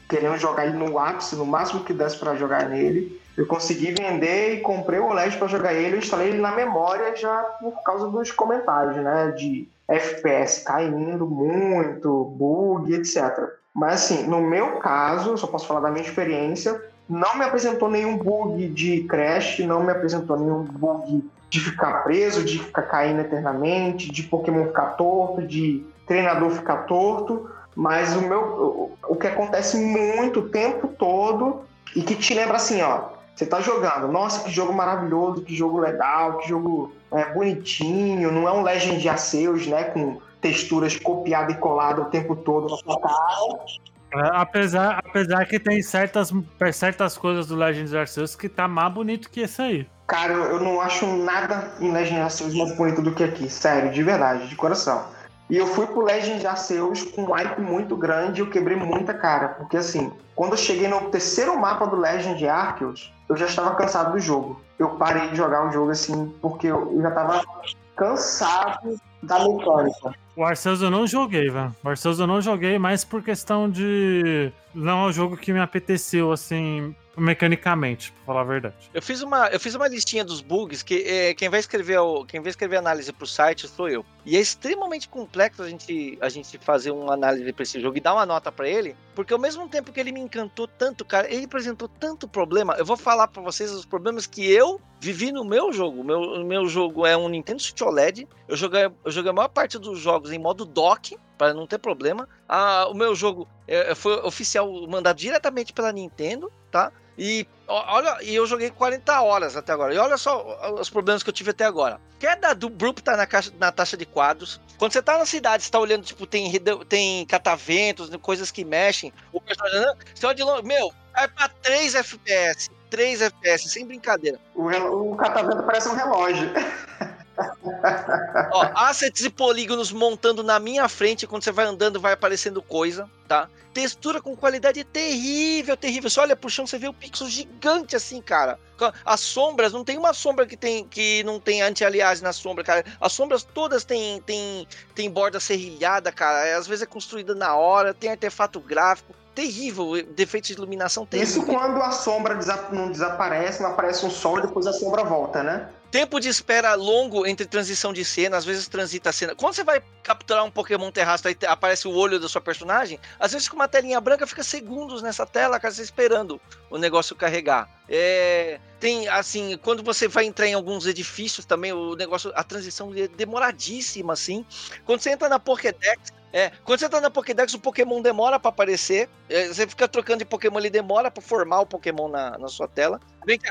[SPEAKER 3] querendo jogar ele no ápice, no máximo que desse para jogar nele. Eu consegui vender e comprei o OLED para jogar ele. Eu instalei ele na memória já por causa dos comentários, né? De FPS caindo muito, bug, etc. Mas assim, no meu caso, eu só posso falar da minha experiência, não me apresentou nenhum bug de crash, não me apresentou nenhum bug de ficar preso, de ficar caindo eternamente, de Pokémon ficar torto, de treinador ficar torto. Mas o meu, o que acontece muito o tempo todo e que te lembra assim, ó, você tá jogando, nossa, que jogo maravilhoso, que jogo legal, que jogo é, bonitinho, não é um Legend Arceus, né, com texturas copiadas e coladas o tempo todo na sua cara.
[SPEAKER 2] Apesar, apesar que tem certas, certas coisas do Legends Arceus que tá mais bonito que esse aí.
[SPEAKER 3] Cara, eu não acho nada em Legends Arceus mais bonito do que aqui, sério, de verdade, de coração. E eu fui pro Legends Arceus com um hype muito grande e eu quebrei muita cara. Porque assim, quando eu cheguei no terceiro mapa do Legend Arceus, eu já estava cansado do jogo. Eu parei de jogar o jogo assim, porque eu já estava cansado da mecânica.
[SPEAKER 2] O Arceus eu não joguei, velho. O Arceus eu não joguei, mas por questão de. Não é um jogo que me apeteceu, assim, mecanicamente, pra falar a verdade.
[SPEAKER 1] Eu fiz uma, eu fiz uma listinha dos bugs que é, quem vai escrever o, quem vai escrever análise pro site sou eu. E é extremamente complexo a gente, a gente fazer uma análise para esse jogo e dar uma nota para ele, porque ao mesmo tempo que ele me encantou tanto, cara, ele apresentou tanto problema. Eu vou falar para vocês os problemas que eu vivi no meu jogo. Meu, o meu jogo é um Nintendo Switch OLED. Eu joguei, eu joguei a maior parte dos jogos em modo dock, para não ter problema. Ah, o meu jogo é, foi oficial mandado diretamente pela Nintendo, tá? E olha, e eu joguei 40 horas até agora. E olha só os problemas que eu tive até agora. Queda do Brup tá na, caixa, na taxa de quadros. Quando você tá na cidade, você tá olhando, tipo, tem, tem cataventos, coisas que mexem. O personagem. Você olha de longe, meu, é pra 3 FPS. 3 FPS, sem brincadeira.
[SPEAKER 3] O, o catavento parece um relógio.
[SPEAKER 1] Ó, assets e polígonos montando na minha frente, quando você vai andando vai aparecendo coisa, tá? Textura com qualidade terrível, terrível. Você olha pro chão, você vê o pixel gigante assim, cara. As sombras, não tem uma sombra que tem que não tem anti-aliasing na sombra, cara. As sombras todas têm tem, tem borda serrilhada, cara. Às vezes é construída na hora, tem artefato gráfico terrível, defeito de iluminação terrível.
[SPEAKER 3] Isso quando a sombra não desaparece, não aparece um sol e depois a sombra volta, né?
[SPEAKER 1] Tempo de espera longo entre transição de cena, às vezes transita a cena. Quando você vai capturar um Pokémon terrestre e aparece o olho da sua personagem, às vezes com uma telinha branca fica segundos nessa tela, cara, esperando o negócio carregar. É, tem assim, quando você vai entrar em alguns edifícios também, o negócio, a transição é demoradíssima, assim. Quando você entra na Pokédex, é, quando você tá na Pokédex, o Pokémon demora para aparecer. É, você fica trocando de Pokémon, ele demora para formar o Pokémon na, na sua tela.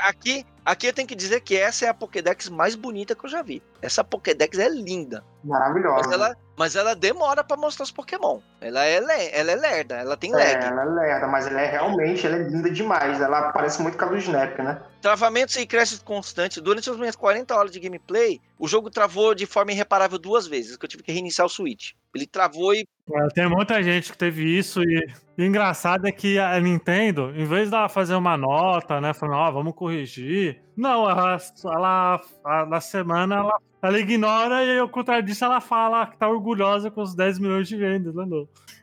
[SPEAKER 1] Aqui, aqui eu tenho que dizer que essa é a Pokédex mais bonita que eu já vi. Essa Pokédex é linda.
[SPEAKER 3] Maravilhosa.
[SPEAKER 1] Mas ela, mas ela demora para mostrar os Pokémon. Ela é, ela é lerda, ela tem lag.
[SPEAKER 3] É, ela é lerda, mas ela é realmente ela é linda demais. Ela parece muito com a do Snap, né?
[SPEAKER 1] Travamentos e cresce constantes. Durante as minhas 40 horas de gameplay, o jogo travou de forma irreparável duas vezes, que eu tive que reiniciar o Switch. Ele travou e.
[SPEAKER 2] É, tem muita gente que teve isso e o engraçado é que a Nintendo, em vez de ela fazer uma nota, né, falando, ó, oh, vamos corrigir, não, ela, ela, na semana ela, ela ignora e ao contrário disso ela fala que tá orgulhosa com os 10 milhões de vendas, né,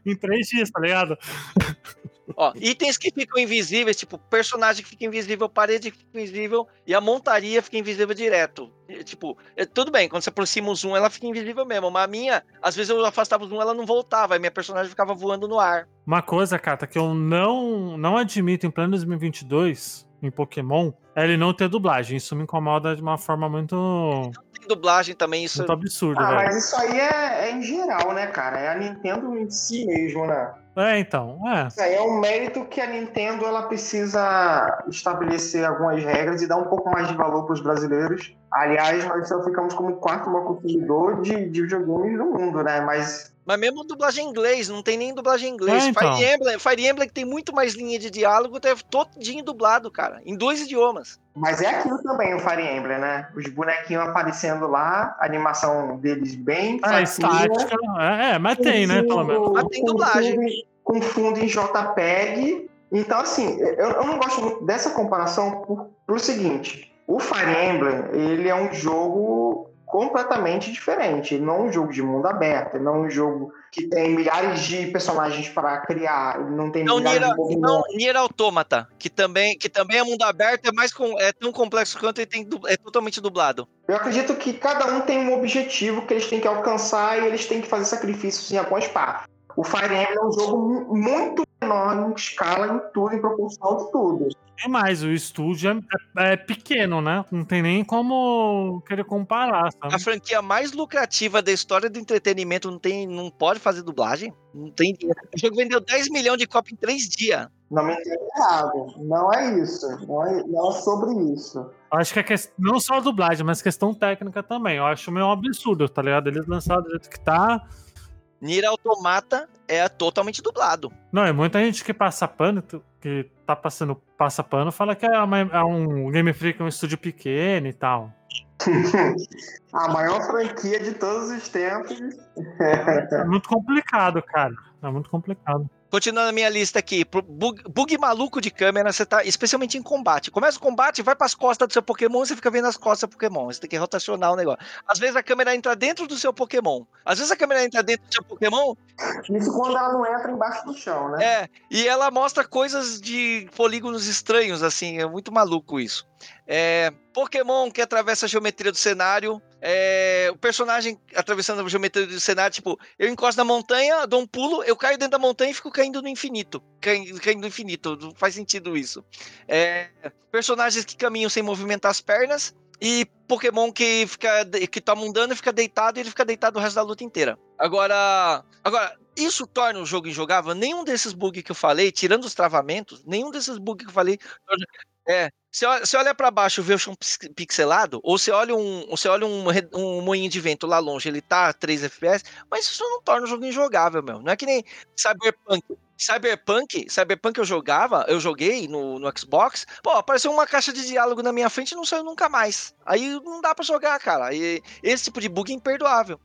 [SPEAKER 2] em três dias, tá ligado?
[SPEAKER 1] Ó, itens que ficam invisíveis, tipo personagem que fica invisível, parede que fica invisível e a montaria fica invisível direto. Tipo, é, tudo bem, quando você aproxima o zoom, ela fica invisível mesmo. Mas a minha, às vezes eu afastava o zoom, ela não voltava, e minha personagem ficava voando no ar.
[SPEAKER 2] Uma coisa, Kata, que eu não, não admito em plano 2022 em Pokémon é ele não ter dublagem. Isso me incomoda de uma forma muito.
[SPEAKER 1] Tem dublagem também, isso.
[SPEAKER 2] Muito absurdo,
[SPEAKER 3] Ah,
[SPEAKER 2] velho.
[SPEAKER 3] mas isso aí é, é em geral, né, cara? É a Nintendo em si mesmo, né?
[SPEAKER 2] É, então. É.
[SPEAKER 3] Isso aí é um mérito que a Nintendo ela precisa estabelecer algumas regras e dar um pouco mais de valor para os brasileiros. Aliás, nós só ficamos como o quarto maior consumidor de, de videogames do mundo, né? Mas
[SPEAKER 1] Mas mesmo dublagem em inglês, não tem nem dublagem em inglês.
[SPEAKER 2] É, então.
[SPEAKER 1] Fire Emblem, Fire Emblem que tem muito mais linha de diálogo, teve todinho dublado, cara, em dois idiomas.
[SPEAKER 3] Mas é aquilo também, o Fire Emblem, né? Os bonequinhos aparecendo lá, a animação deles bem
[SPEAKER 2] É, estática. É, é, mas tem, né, pelo menos.
[SPEAKER 1] Mas tem dublagem.
[SPEAKER 3] fundo em- Com fundo em JPEG. Então, assim, eu, eu não gosto muito dessa comparação por, pelo seguinte. O Fire Emblem, ele é um jogo completamente diferente. Ele não é um jogo de mundo aberto, ele não é um jogo que tem milhares de personagens para criar, ele não tem
[SPEAKER 1] Não,
[SPEAKER 3] milhares
[SPEAKER 1] Nier,
[SPEAKER 3] de movimentos.
[SPEAKER 1] não, Nier Automata, que também, que também é mundo aberto, é mais com, é tão complexo quanto e tem, é totalmente dublado.
[SPEAKER 3] Eu acredito que cada um tem um objetivo que eles têm que alcançar e eles têm que fazer sacrifícios em algumas partes. O Fire Emblem é um jogo mu- muito menor em escala, em tudo, em proporção de tudo.
[SPEAKER 2] E mais, o estúdio é, é pequeno, né? Não tem nem como querer comparar,
[SPEAKER 1] A
[SPEAKER 2] sabe?
[SPEAKER 1] franquia mais lucrativa da história do entretenimento não, tem, não pode fazer dublagem? Não tem dinheiro. O jogo vendeu 10 milhões de cópias em 3 dias.
[SPEAKER 3] Não me errado. Não é isso. Não é, não é sobre isso.
[SPEAKER 2] Eu acho que é quest... não só a dublagem, mas questão técnica também. Eu acho meio um absurdo, tá ligado? Eles lançaram do jeito que tá.
[SPEAKER 1] Nier Automata é totalmente dublado.
[SPEAKER 2] Não, é muita gente que passa pano, que tá passando passa pano, fala que é, uma- é um Game Freak, um estúdio pequeno e tal.
[SPEAKER 3] A maior franquia de todos os tempos.
[SPEAKER 2] É muito complicado, cara. É muito complicado.
[SPEAKER 1] Continuando a minha lista aqui, bug, bug maluco de câmera, você tá, especialmente em combate. Começa o combate, vai pras costas do seu Pokémon, você fica vendo as costas do Pokémon. Você tem que rotacionar o negócio. Às vezes a câmera entra dentro do seu Pokémon. Às vezes a câmera entra dentro do seu Pokémon,
[SPEAKER 3] Isso quando ela não entra embaixo do chão, né?
[SPEAKER 1] é, e ela mostra coisas de polígonos estranhos, assim, é muito maluco isso. É, Pokémon que atravessa a geometria do cenário, é, o personagem atravessando a geometria do cenário, tipo, eu encosto na montanha, dou um pulo, eu caio dentro da montanha e fico caindo no infinito. Caindo, caindo no infinito, não faz sentido isso. É, personagens que caminham sem movimentar as pernas. E Pokémon que fica que toma um dano e fica deitado, e ele fica deitado o resto da luta inteira. Agora, agora isso torna o jogo injogável? Nenhum desses bugs que eu falei, tirando os travamentos, nenhum desses bugs que eu falei. É, você olha, para baixo vê o chão pix- pixelado, ou você olha um, você olha um, um moinho de vento lá longe, ele tá a 3 FPS, mas isso não torna o jogo injogável, meu. Não é que nem Cyberpunk. Cyberpunk, Cyberpunk eu jogava, eu joguei no, no Xbox, pô, apareceu uma caixa de diálogo na minha frente e não saiu nunca mais. Aí não dá pra jogar, cara. E esse tipo de bug é imperdoável.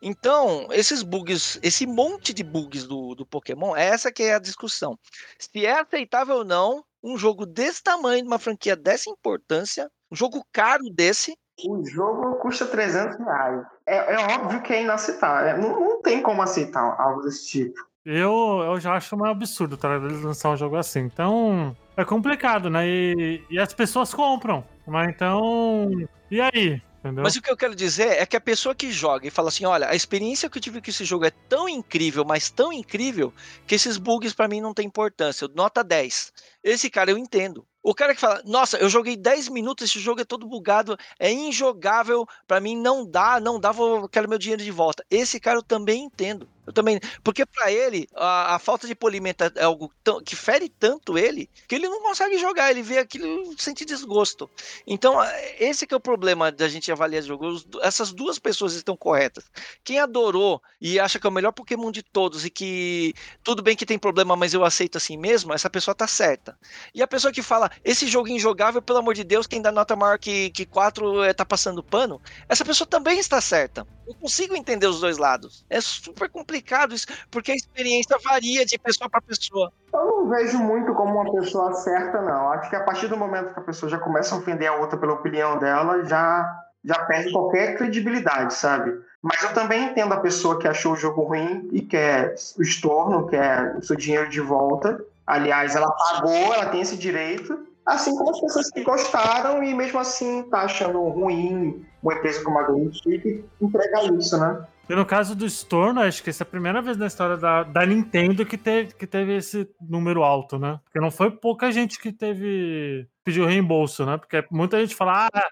[SPEAKER 1] Então, esses bugs, esse monte de bugs do, do Pokémon, essa que é a discussão. Se é aceitável ou não um jogo desse tamanho, de uma franquia dessa importância, um jogo caro desse,
[SPEAKER 3] O jogo custa 300 reais. É, é óbvio que é inaceitável. É, Não, não tem como aceitar algo desse tipo.
[SPEAKER 2] Eu, eu já acho um absurdo, tá? Eles lançar um jogo assim. Então, é complicado, né? E, e as pessoas compram. Mas então. E aí? Entendeu?
[SPEAKER 1] Mas o que eu quero dizer é que a pessoa que joga e fala assim: olha, a experiência que eu tive com esse jogo é tão incrível, mas tão incrível, que esses bugs pra mim não tem importância. Nota 10. Esse cara eu entendo. O cara que fala, nossa, eu joguei 10 minutos, esse jogo é todo bugado, é injogável, pra mim não dá, não dá, vou, quero meu dinheiro de volta. Esse cara eu também entendo. Eu também, porque pra ele a, a falta de polimento é algo tão- que fere tanto ele que ele não consegue jogar, ele vê aquilo sente desgosto. Então, esse que é o problema da gente avaliar jogos. Essas duas pessoas estão corretas. Quem adorou e acha que é o melhor Pokémon de todos e que tudo bem que tem problema, mas eu aceito assim mesmo, essa pessoa tá certa. E a pessoa que fala, esse jogo é injogável, pelo amor de Deus, quem dá nota maior que, que 4 é, tá passando pano, essa pessoa também está certa. Eu consigo entender os dois lados. É super complicado isso, porque a experiência varia de pessoa para pessoa.
[SPEAKER 3] Eu não vejo muito como uma pessoa certa, não. Acho que a partir do momento que a pessoa já começa a ofender a outra pela opinião dela, já, já perde qualquer credibilidade, sabe? Mas eu também entendo a pessoa que achou o jogo ruim e quer o estorno, quer o seu dinheiro de volta. Aliás, ela pagou, ela tem esse direito. Assim como as pessoas que gostaram e mesmo assim tá achando ruim uma empresa como a GameStreet entregar isso, né?
[SPEAKER 2] E no caso do Storm, acho que essa é a primeira vez na história da, da Nintendo que teve, que teve esse número alto, né? Porque não foi pouca gente que teve pediu reembolso, né? Porque muita gente fala, ah,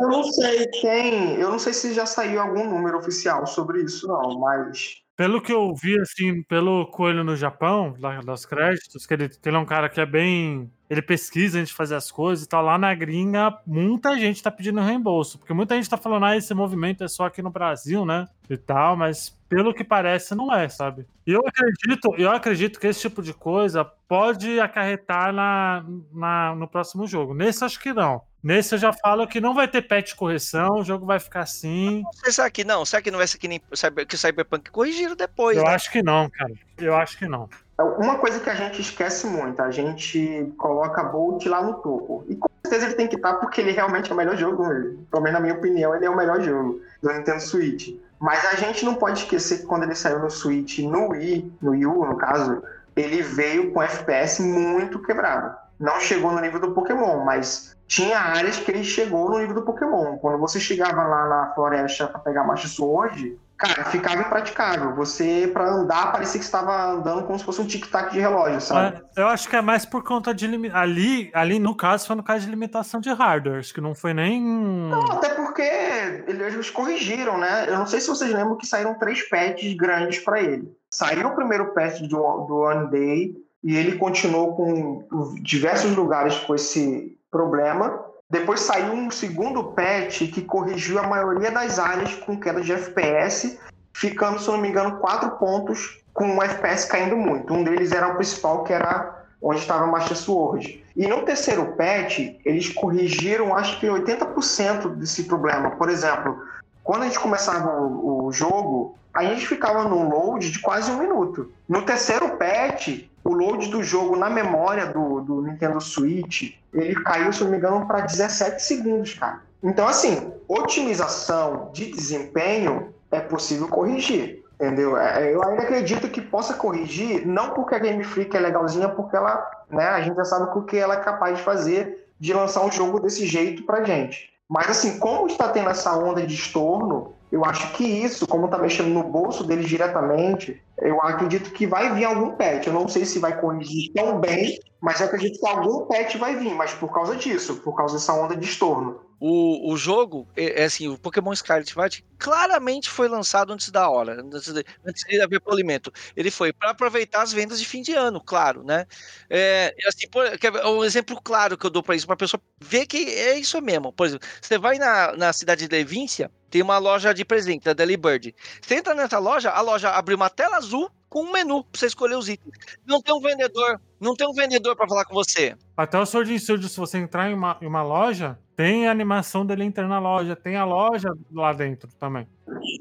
[SPEAKER 3] eu não sei, tem. Eu não sei se já saiu algum número oficial sobre isso, não, mas.
[SPEAKER 2] Pelo que eu vi, assim, pelo Coelho no Japão, lá dos créditos, que ele, ele é um cara que é bem. Ele pesquisa antes de fazer as coisas e tal. Lá na gringa, muita gente tá pedindo reembolso. Porque muita gente tá falando, ah, esse movimento é só aqui no Brasil, né? E tal, mas pelo que parece, não é, sabe? E eu acredito, eu acredito que esse tipo de coisa pode acarretar na, na, no próximo jogo. Nesse, acho que não. Nesse eu já falo que não vai ter patch correção, o jogo vai ficar assim.
[SPEAKER 1] Você sabe que não? Será que não vai ser que nem que o Cyberpunk corrigiram depois?
[SPEAKER 2] Eu
[SPEAKER 1] né?
[SPEAKER 2] acho que não, cara. Eu acho que não.
[SPEAKER 3] Uma coisa que a gente esquece muito, a gente coloca Bolt lá no topo. E com certeza ele tem que estar porque ele realmente é o melhor jogo mesmo. Pelo menos na minha opinião, ele é o melhor jogo do Nintendo Switch. Mas a gente não pode esquecer que quando ele saiu no Switch, no Wii, no Wii U, no caso, ele veio com FPS muito quebrado. Não chegou no nível do Pokémon, mas tinha áreas que ele chegou no nível do Pokémon. Quando você chegava lá na floresta para pegar Master Sword, cara, ficava impraticável. Você, para andar, parecia que estava andando como se fosse um tic-tac de relógio, sabe?
[SPEAKER 2] eu acho que é mais por conta de lim... ali, ali no caso foi no caso de limitação de hardware, que não foi nem
[SPEAKER 3] Não, até porque eles corrigiram, né? Eu não sei se vocês lembram que saíram três patches grandes para ele. Saiu o primeiro patch do, do One Day e ele continuou com diversos lugares com esse problema. Depois saiu um segundo patch que corrigiu a maioria das áreas com queda de FPS, ficando, se não me engano, quatro pontos com o FPS caindo muito. Um deles era o principal, que era onde estava Master Sword. E no terceiro patch, eles corrigiram acho que 80% desse problema. Por exemplo, quando a gente começava o, o jogo, a gente ficava num load de quase um minuto. No terceiro patch, o load do jogo na memória do, do Nintendo Switch, ele caiu, se não me engano, para 17 segundos, cara. Então, assim, otimização de desempenho é possível corrigir, entendeu? É, eu ainda acredito que possa corrigir, não porque a Game Freak é legalzinha, porque ela, né, a gente já sabe o que ela é capaz de fazer de lançar um jogo desse jeito pra gente. Mas, assim, como está tendo essa onda de estorno, eu acho que isso, como está mexendo no bolso deles diretamente, eu acredito que vai vir algum patch. Eu não sei se vai corrigir tão bem, mas eu acredito que algum patch vai vir, mas por causa disso, por causa dessa onda de estorno.
[SPEAKER 1] O, o jogo, é, é assim, o Pokémon Scarlet Violet claramente foi lançado antes da hora, antes de, antes de haver polimento. Ele foi para aproveitar as vendas de fim de ano, claro, né? É, assim, por, um exemplo claro que eu dou para isso, para a pessoa ver que é isso mesmo. Por exemplo, você vai na, na cidade de Levíncia, tem uma loja de presente, da Delibird. Você entra nessa loja, a loja abre uma tela azul com um menu pra você escolher os itens. Não tem um vendedor, não tem um vendedor para falar com você.
[SPEAKER 2] Até o Sword Studio, se você entrar em uma, em uma loja, tem a animação dele entrar na loja, tem a loja lá dentro também.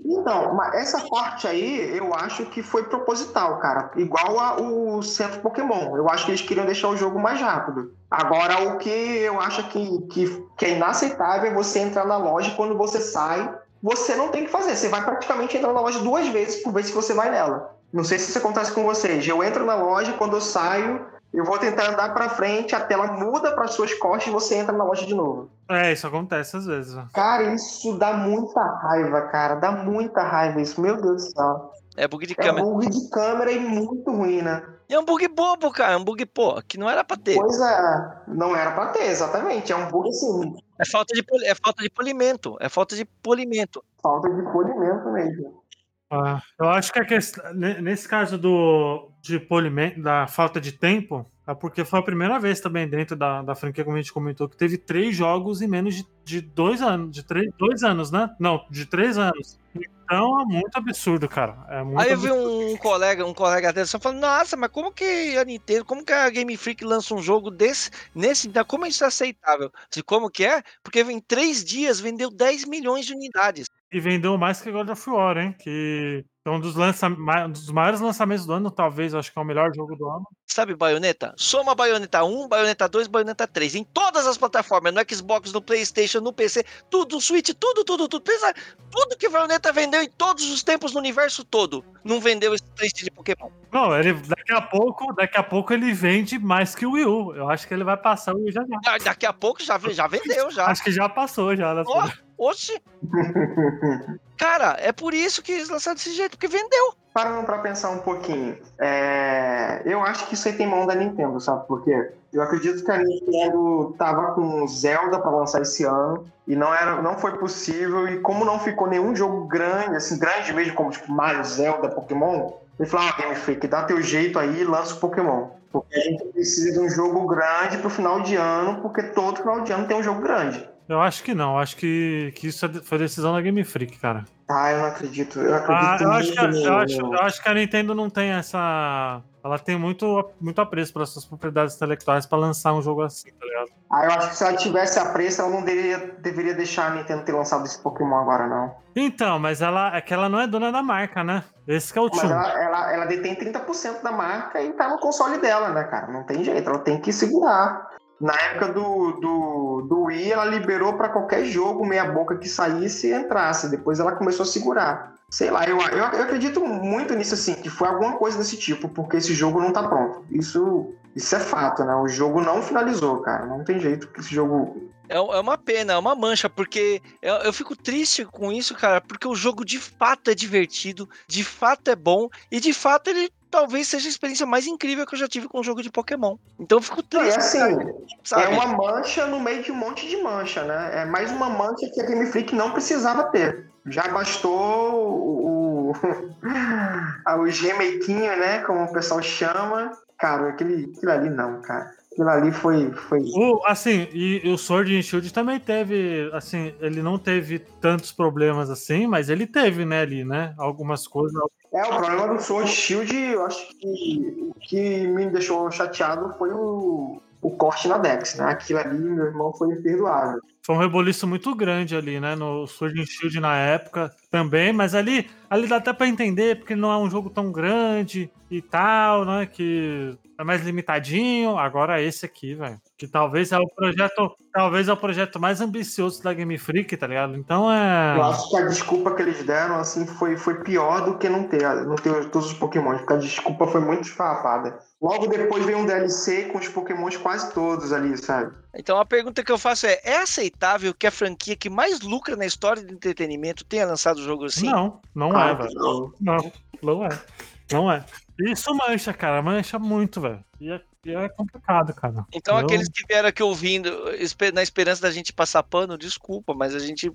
[SPEAKER 3] Então, mas essa parte aí eu acho que foi proposital, cara. Igual ao centro Pokémon. Eu acho que eles queriam deixar o jogo mais rápido. Agora, o que eu acho que, que, que é inaceitável é você entrar na loja e quando você sai, você não tem que fazer. Você vai praticamente entrar na loja duas vezes por vez que você vai nela. Não sei se isso acontece com vocês. Eu entro na loja, quando eu saio, eu vou tentar andar para frente, a tela muda para suas costas e você entra na loja de novo.
[SPEAKER 2] É, isso acontece às vezes.
[SPEAKER 3] Cara, isso dá muita raiva, cara. Dá muita raiva isso. Meu Deus do céu.
[SPEAKER 1] É bug de câmera.
[SPEAKER 3] É bug de câmera e muito ruim, né?
[SPEAKER 1] E é um bug bobo, cara. É um bug, pô, que não era pra ter.
[SPEAKER 3] Pois é, não era pra ter, exatamente. É um bug assim.
[SPEAKER 1] É falta de, é falta de polimento. É falta de polimento.
[SPEAKER 3] Falta de polimento mesmo.
[SPEAKER 2] Ah, eu acho que a questão, nesse caso do de polimento, da falta de tempo, é porque foi a primeira vez também dentro da, da franquia, como a gente comentou, que teve três jogos em menos de, de dois anos. De três, dois anos, né? Não, de três anos. Então é muito absurdo, cara. É muito
[SPEAKER 1] Aí eu vi um colega, um colega dele só falando, nossa, mas como que a Nintendo, como que a Game Freak lança um jogo desse, nesse, como isso é aceitável? Como que é? Porque em três dias vendeu 10 milhões de unidades.
[SPEAKER 2] E vendeu mais que God of War, hein? Que é um dos, lança... um dos maiores lançamentos do ano, talvez, acho que é o melhor jogo do ano.
[SPEAKER 1] Sabe Bayonetta? Soma Bayonetta 1, Bayonetta 2, Bayonetta 3. Em todas as plataformas, no Xbox, no Playstation, no PC, tudo, no Switch, tudo, tudo, tudo. Pensa, tudo que Bayonetta vendeu em todos os tempos no universo todo. Não vendeu esse triste de Pokémon.
[SPEAKER 2] Não, ele, daqui a pouco, daqui a pouco ele vende mais que o Wii U. Eu acho que ele vai passar o Wii já.
[SPEAKER 1] Ah, daqui a pouco já, já vendeu, já.
[SPEAKER 2] acho que já passou já.
[SPEAKER 1] Oh, Oxi! Cara, é por isso que eles lançaram desse jeito, porque vendeu.
[SPEAKER 3] Parando pra pensar um pouquinho, é... eu acho que isso aí tem mão da Nintendo, sabe por quê? Eu acredito que a Nintendo tava com Zelda para lançar esse ano e não era, não foi possível e como não ficou nenhum jogo grande, assim, grande mesmo como tipo Mario, Zelda, Pokémon, ele falou, ah, Game Freak, dá teu jeito aí e lança o Pokémon. Porque a gente precisa de um jogo grande pro final de ano, porque todo final de ano tem um jogo grande.
[SPEAKER 2] Eu acho que não, acho que, que isso é foi decisão da Game Freak, cara.
[SPEAKER 3] Ah, eu não acredito. Eu acredito
[SPEAKER 2] Ah, eu, acho que, eu, acho, eu acho que a Nintendo não tem essa. Ela tem muito, muito apreço pelas suas propriedades intelectuais pra lançar um jogo assim, tá ligado?
[SPEAKER 3] Ah, eu acho que se ela tivesse a preço, ela não deveria, deveria deixar a Nintendo ter lançado esse Pokémon agora, não.
[SPEAKER 2] Então, mas ela é que ela não é dona da marca, né? Esse que é o
[SPEAKER 3] Mas
[SPEAKER 2] tchum.
[SPEAKER 3] ela, ela, ela detém 30% da marca e tá no console dela, né, cara? Não tem jeito, ela tem que segurar. Na época do, do, do Wii, ela liberou pra qualquer jogo meia-boca que saísse e entrasse. Depois ela começou a segurar. Sei lá, eu, eu, eu acredito muito nisso, assim, que foi alguma coisa desse tipo, porque esse jogo não tá pronto. Isso, isso é fato, né? O jogo não finalizou, cara. Não tem jeito que esse jogo.
[SPEAKER 1] É, é uma pena, é uma mancha, porque eu, eu fico triste com isso, cara, porque o jogo de fato é divertido, de fato é bom, e de fato ele talvez seja a experiência mais incrível que eu já tive com um jogo de Pokémon. Então eu fico
[SPEAKER 3] é
[SPEAKER 1] triste,
[SPEAKER 3] assim,
[SPEAKER 1] cara, sabe?
[SPEAKER 3] é uma mancha no meio de um monte de mancha, né? É mais uma mancha que a Game Freak não precisava ter. Já bastou o, o, o né? Como o pessoal chama. Cara, aquele, aquilo ali não, cara. Aquilo ali foi. foi...
[SPEAKER 2] O, assim, e, e o Sword and Shield também teve, assim, ele não teve tantos problemas assim, mas ele teve, né, ali, né? Algumas coisas.
[SPEAKER 3] É, o problema do Sword Shield, eu acho que o que me deixou chateado foi o, o corte na Dex, né? Aquilo ali, meu irmão, foi imperdoável.
[SPEAKER 2] Foi um reboliço muito grande ali, né? No and Shield na época também, mas ali, ali dá até pra entender, porque não é um jogo tão grande e tal, né? Que é mais limitadinho. Agora esse aqui, velho. Que talvez é o projeto. Talvez é o projeto mais ambicioso da Game Freak, tá ligado? Então é.
[SPEAKER 3] Eu acho que a desculpa que eles deram, assim, foi, foi pior do que não ter, não ter todos os Pokémon, porque a desculpa foi muito esfarrapada. Logo depois veio um DLC com os Pokémons quase todos ali, sabe?
[SPEAKER 1] Então a pergunta que eu faço é: é aceitável que a franquia que mais lucra na história de entretenimento tenha lançado o jogo assim?
[SPEAKER 2] Não, não é,
[SPEAKER 3] Claro
[SPEAKER 2] velho.
[SPEAKER 3] não.
[SPEAKER 2] Não, não é. Não é. Isso mancha, cara. Mancha muito, velho. E é, é complicado, cara.
[SPEAKER 1] Então,
[SPEAKER 2] Eu-
[SPEAKER 1] aqueles que vieram aqui ouvindo, na esperança da gente passar pano, desculpa, mas a gente,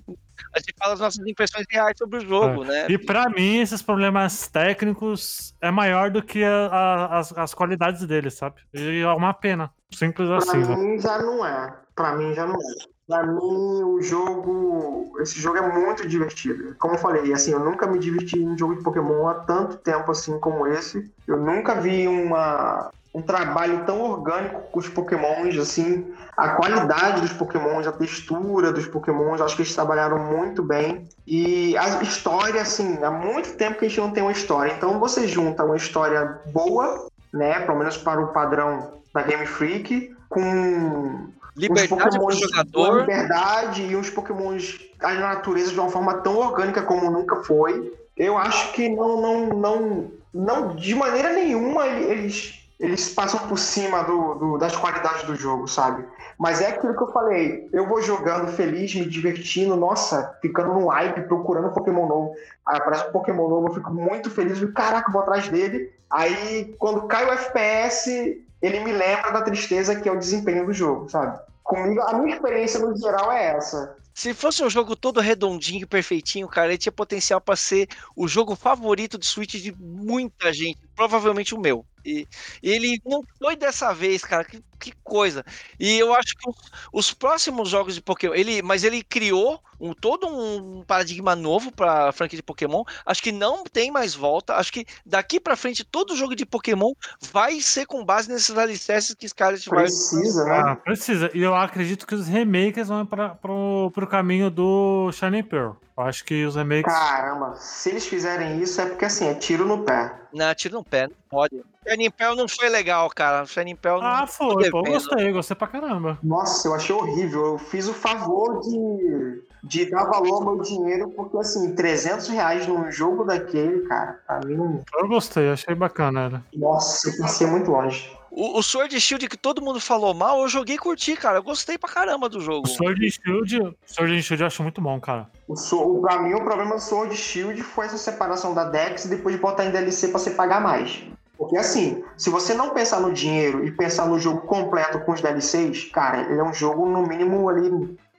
[SPEAKER 1] a gente fala as nossas impressões reais sobre o jogo, né?
[SPEAKER 2] E pra mim, esses problemas técnicos é maior do que a- a- as, as qualidades dele, sabe? E é uma pena. Simples
[SPEAKER 3] Pra
[SPEAKER 2] assim, velho.
[SPEAKER 3] mim já não é. Pra mim já não é. Pra mim, o jogo. Esse jogo é muito divertido. Como eu falei, assim, eu nunca me diverti em jogo de Pokémon há tanto tempo assim como esse. Eu nunca vi uma, um trabalho tão orgânico com os Pokémons, assim. A qualidade dos Pokémons, a textura dos Pokémons, acho que eles trabalharam muito bem. E a história, assim, há muito tempo que a gente não tem uma história. Então você junta uma história boa, né? Pelo menos para o padrão da Game Freak, com
[SPEAKER 1] Liberdade
[SPEAKER 3] com
[SPEAKER 1] jogador.
[SPEAKER 3] liberdade e uns Pokémons a natureza de uma forma tão orgânica como nunca foi. Eu acho que não, não, não, não de maneira nenhuma ele- eles, eles passam por cima do, do- das qualidades do jogo, sabe? Mas é aquilo que eu falei, eu vou jogando feliz, me divertindo, nossa, ficando no hype, procurando Pokémon novo. Aí aparece um Pokémon novo, eu fico muito feliz, eu, caraca, vou atrás dele. Aí quando cai o FPS, ele me lembra da tristeza que é o desempenho do jogo, sabe? Comigo, a minha experiência no geral é essa.
[SPEAKER 1] Se fosse um jogo todo redondinho, perfeitinho, cara, ele tinha potencial pra ser o jogo favorito de Switch de muita gente, provavelmente o meu. E e ele não foi dessa vez, cara, que, que coisa. E eu acho que os, os próximos jogos de Pokémon, ele, mas ele criou um, todo um paradigma novo pra franquia de Pokémon. Acho que não tem mais volta. Acho que daqui pra frente todo jogo de Pokémon vai ser com base nesses alicerces que Scarlet vai
[SPEAKER 3] Precisa, né?
[SPEAKER 2] Ah, precisa. E eu acredito que os remakes vão para pro, pro caminho do Shining Pearl. Acho que os remakes.
[SPEAKER 3] Caramba, se eles fizerem isso é porque assim, é tiro no pé.
[SPEAKER 1] Não, tiro no pé, não pode. Shining Pearl não foi legal, cara. Shining Pearl não
[SPEAKER 2] Ah, foi, pô. Eu gostei, gostei pra caramba.
[SPEAKER 3] Nossa, eu achei horrível. Eu fiz o favor de, de dar valor ao meu dinheiro, porque assim, 300 reais num jogo daquele, cara, pra mim não.
[SPEAKER 2] Eu gostei, achei bacana. Era.
[SPEAKER 3] Nossa, eu pensei muito longe.
[SPEAKER 1] O, o Sword Shield que todo mundo falou mal, eu joguei e curti, cara. Eu gostei pra caramba do jogo.
[SPEAKER 2] O Sword Shield, Sword Shield eu acho muito bom, cara.
[SPEAKER 3] O, so, pra mim, o problema do Sword Shield foi essa separação da Dex e depois de botar em DLC pra você pagar mais. Porque assim, se você não pensar no dinheiro e pensar no jogo completo com os DLCs, cara, ele é um jogo no mínimo ali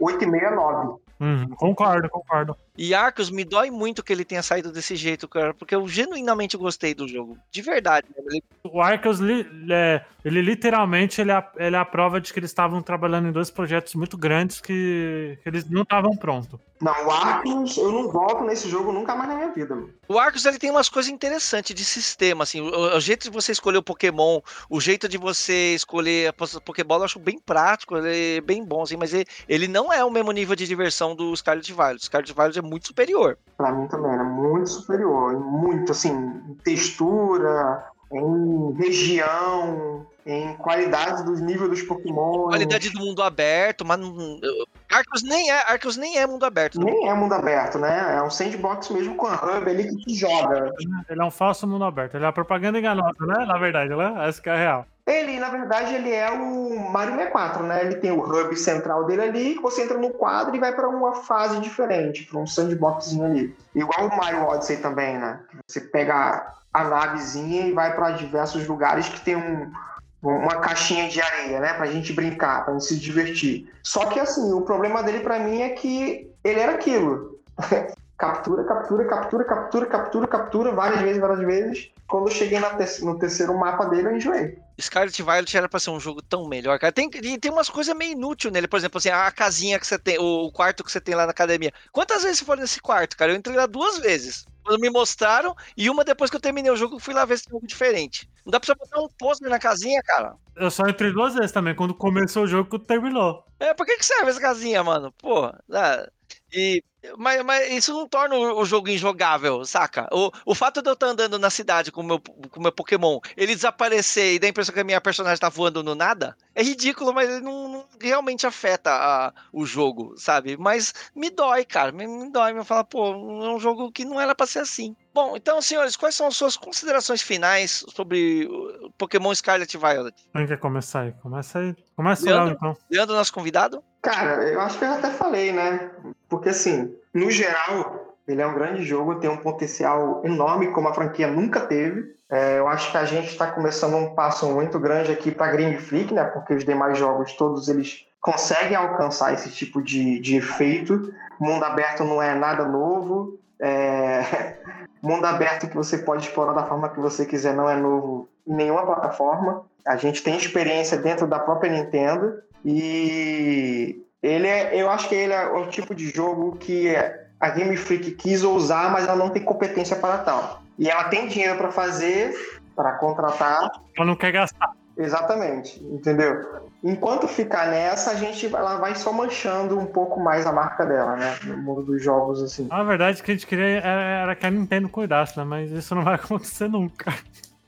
[SPEAKER 3] 8,5 9.
[SPEAKER 2] Uhum, concordo, concordo.
[SPEAKER 1] E Arcos, me dói muito que ele tenha saído desse jeito, cara, porque eu genuinamente gostei do jogo. De verdade. Ele...
[SPEAKER 2] O Arcos, é, ele literalmente ele é, a, ele é a prova de que eles estavam trabalhando em dois projetos muito grandes que, que eles não estavam prontos.
[SPEAKER 3] Não, o Arcos, eu não volto nesse jogo nunca mais na minha vida. Mano.
[SPEAKER 1] O Arcos, ele tem umas coisas interessantes de sistema, assim, o, o, jeito de você escolher o Pokémon, o jeito de você escolher a Pokébola, eu acho bem prático, ele é bem bom, assim, mas ele, ele não é o mesmo nível de diversão do Scarlet Violet. Scarlet Violet é muito superior.
[SPEAKER 3] Pra mim também, era muito superior. Muito, assim, textura, em região, em qualidade dos níveis dos Pokémon.
[SPEAKER 1] Qualidade do mundo aberto, mas não, Arcos nem é, Arcos nem é mundo aberto.
[SPEAKER 3] Nem não. é mundo aberto, né? É um sandbox mesmo com a hub ali que te joga.
[SPEAKER 2] Ele é um falso mundo aberto. Ele é a propaganda enganosa, né? Na verdade, né? Essa que é a real.
[SPEAKER 3] Ele, na verdade, ele é o Mario 64, né? Ele tem o hub central dele ali, que você entra no quadro e vai para uma fase diferente, para um sandboxzinho ali. Igual o Mario Odyssey também, né? Você pega a navezinha e vai para diversos lugares que tem um, uma caixinha de areia, né? Pra gente brincar, pra gente se divertir. Só que, assim, o problema dele para mim é que ele era aquilo. captura, captura, captura, captura, captura, captura, várias vezes, várias vezes. Quando eu cheguei te no terceiro mapa dele, eu enjoei.
[SPEAKER 1] Scarlet Violet era pra ser um jogo tão melhor, cara. Tem, tem umas coisas meio inúteis nele. Por exemplo, assim, a casinha que você tem, o quarto que você tem lá na academia. Quantas vezes você foi nesse quarto, cara? Eu entrei lá duas vezes. Quando me mostraram, e uma depois que eu terminei o jogo, fui lá ver se tem algo diferente. Não dá pra você botar um pôster na casinha, cara.
[SPEAKER 2] Eu só entrei duas vezes também, quando começou o jogo, terminou.
[SPEAKER 1] É, por que, que serve essa casinha, mano? Pô, ah, e mas, mas, isso não torna o, jogo injogável, saca? O, o fato de eu estar andando na cidade com o meu, com meu Pokémon, ele desaparecer e dar a impressão que a minha personagem tá voando no nada, é ridículo, mas ele não, não realmente afeta a, o jogo, sabe? Mas me dói, cara, me, me dói. Me falar, pô, é um jogo que não era pra ser assim. Bom, então, senhores, quais são as suas considerações finais sobre o Pokémon Scarlet e Violet?
[SPEAKER 2] Quem quer começar aí? Começa aí. Começa Leandro, lá, então.
[SPEAKER 1] Leandro, nosso convidado?
[SPEAKER 3] Cara, eu acho que eu até falei, né? Porque, assim, no geral, ele é um grande jogo, tem um potencial enorme, como a franquia nunca teve. É, eu acho que a gente está começando um passo muito grande aqui para Game Freak, né? Porque os demais jogos, todos eles conseguem alcançar esse tipo de, de efeito. Mundo aberto não é nada novo. É... Mundo aberto que você pode explorar da forma que você quiser não é novo em nenhuma plataforma. A gente tem experiência dentro da própria Nintendo. E ele é, eu acho que ele é o tipo de jogo que a Game Freak quis usar, mas ela não tem competência para tal. E ela tem dinheiro para fazer, para contratar.
[SPEAKER 2] Ela não quer gastar.
[SPEAKER 3] Exatamente, entendeu? Enquanto ficar nessa, a gente ela vai só manchando um pouco mais a marca dela, né? No mundo dos jogos, assim.
[SPEAKER 2] A verdade é que a gente queria era que a Nintendo cuidasse, né? Mas isso não vai acontecer nunca.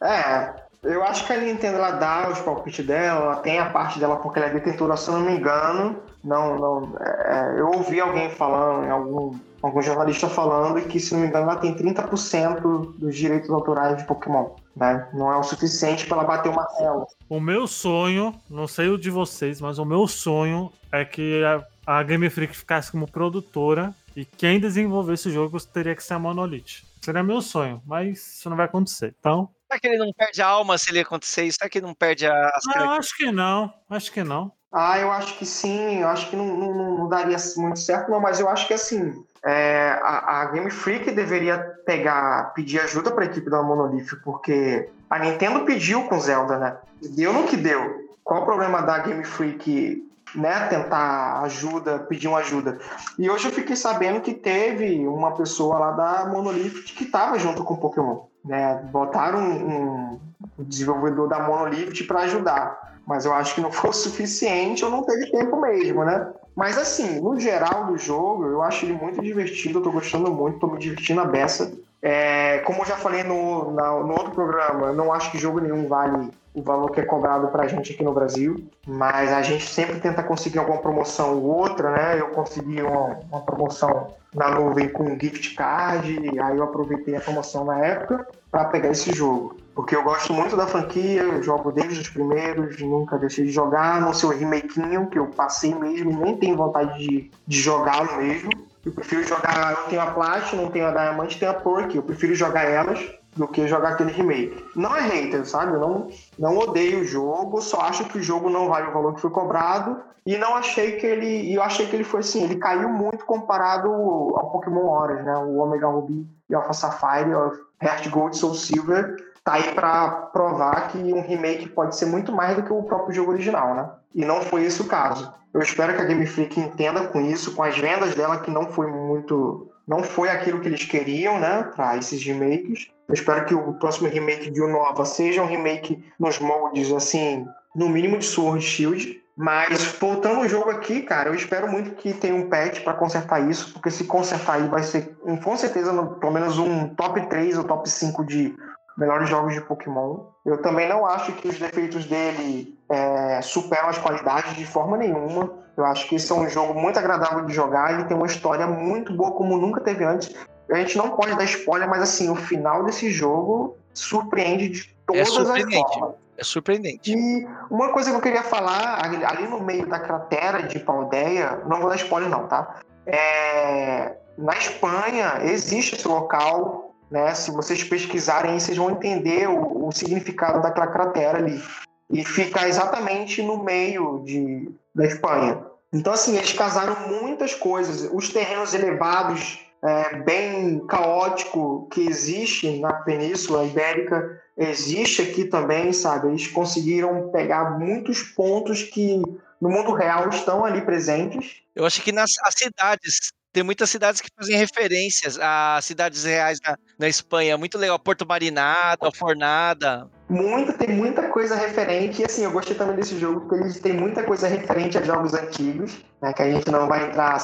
[SPEAKER 3] É, eu acho que a Nintendo ela dá os palpites dela, ela tem a parte dela porque ela é detentora, se eu não me engano. Não, não. É, eu ouvi alguém falando, algum, algum jornalista falando que, se não me engano, ela tem 30% dos direitos autorais de Pokémon. Né? Não é o suficiente para ela bater uma tela.
[SPEAKER 2] O meu sonho, não sei o de vocês, mas o meu sonho é que a, a Game Freak ficasse como produtora e quem desenvolvesse o jogo teria que ser a Monolith. Seria meu sonho, mas isso não vai acontecer. Então,
[SPEAKER 1] Será que ele não perde a alma se ele acontecer isso? Será que ele não perde as
[SPEAKER 2] Não, acho que não. Acho que não.
[SPEAKER 3] Ah, eu acho que sim. Eu acho que não, não, não daria muito certo, não. Mas eu acho que assim, é, a, a, Game Freak deveria pegar, pedir ajuda para a equipe da Monolith, porque a Nintendo pediu com Zelda, né? Deu no que deu. Qual o problema da Game Freak né, tentar ajuda, pedir uma ajuda. E hoje eu fiquei sabendo que teve uma pessoa lá da Monolith que estava junto com o Pokémon. Né? Botaram um, um desenvolvedor da Monolith para ajudar. Mas eu acho que não foi suficiente ou não teve tempo mesmo, né? Mas assim, no geral do jogo, eu acho ele muito divertido, eu tô gostando muito, tô me divertindo a beça. É, como eu já falei no, na, no outro programa, eu não acho que jogo nenhum vale o valor que é cobrado pra gente aqui no Brasil, mas a gente sempre tenta conseguir alguma promoção ou outra, né? Eu consegui uma, uma promoção na nuvem com gift card, aí eu aproveitei a promoção na época para pegar esse jogo. Porque eu gosto muito da franquia, eu jogo desde os primeiros, nunca deixei de jogar, no seu remakinho, que eu passei mesmo, nem tenho vontade de, de jogá-lo mesmo. Eu prefiro jogar, eu tenho a Platinum, não tenho a Diamante, tenho a Perk, eu prefiro jogar elas do que jogar aquele remake. Não é hater, sabe? Eu não, não odeio o jogo, só acho que o jogo não vale o valor que foi cobrado e não achei que ele, eu achei que ele foi assim, ele caiu muito comparado ao Pokémon Horas, né? O Omega Ruby e Alpha Sapphire, o Heart Gold Soul Silver tá aí para provar que um remake pode ser muito mais do que o próprio jogo original, né? E não foi esse o caso. Eu espero que a Game Freak entenda com isso, com as vendas dela que não foi muito, não foi aquilo que eles queriam, né, para esses remakes. Eu espero que o próximo remake de Unova seja um remake nos moldes assim, no mínimo de Sword Shield. Mas voltando ao jogo aqui, cara, eu espero muito que tenha um patch para consertar isso, porque se consertar aí vai ser, com certeza, pelo menos um top 3 ou top 5 de melhores jogos de Pokémon. Eu também não acho que os defeitos dele é, superam as qualidades de forma nenhuma. Eu acho que esse é um jogo muito agradável de jogar. Ele tem uma história muito boa, como nunca teve antes. A gente não pode dar spoiler, mas assim, o final desse jogo surpreende de é todas é as formas.
[SPEAKER 1] É surpreendente.
[SPEAKER 3] E uma coisa que eu queria falar, ali no meio da cratera de Paldeia, não vou dar spoiler não, tá? É, na Espanha existe esse local né? Se vocês pesquisarem, vocês vão entender o, o significado daquela cratera ali. E fica exatamente no meio de, da Espanha. Então, assim, eles casaram muitas coisas. Os terrenos elevados, é, bem caótico que existe na Península Ibérica, existe aqui também, sabe? Eles conseguiram pegar muitos pontos que no mundo real estão ali presentes.
[SPEAKER 1] Eu acho que nas as cidades tem muitas cidades que fazem referências a cidades reais na, na Espanha. Muito legal. Porto Marinada, Fornada.
[SPEAKER 3] Muito, tem muita coisa referente. E assim, eu gostei também desse jogo, porque ele tem muita coisa referente a jogos antigos, né? Que a gente não vai entrar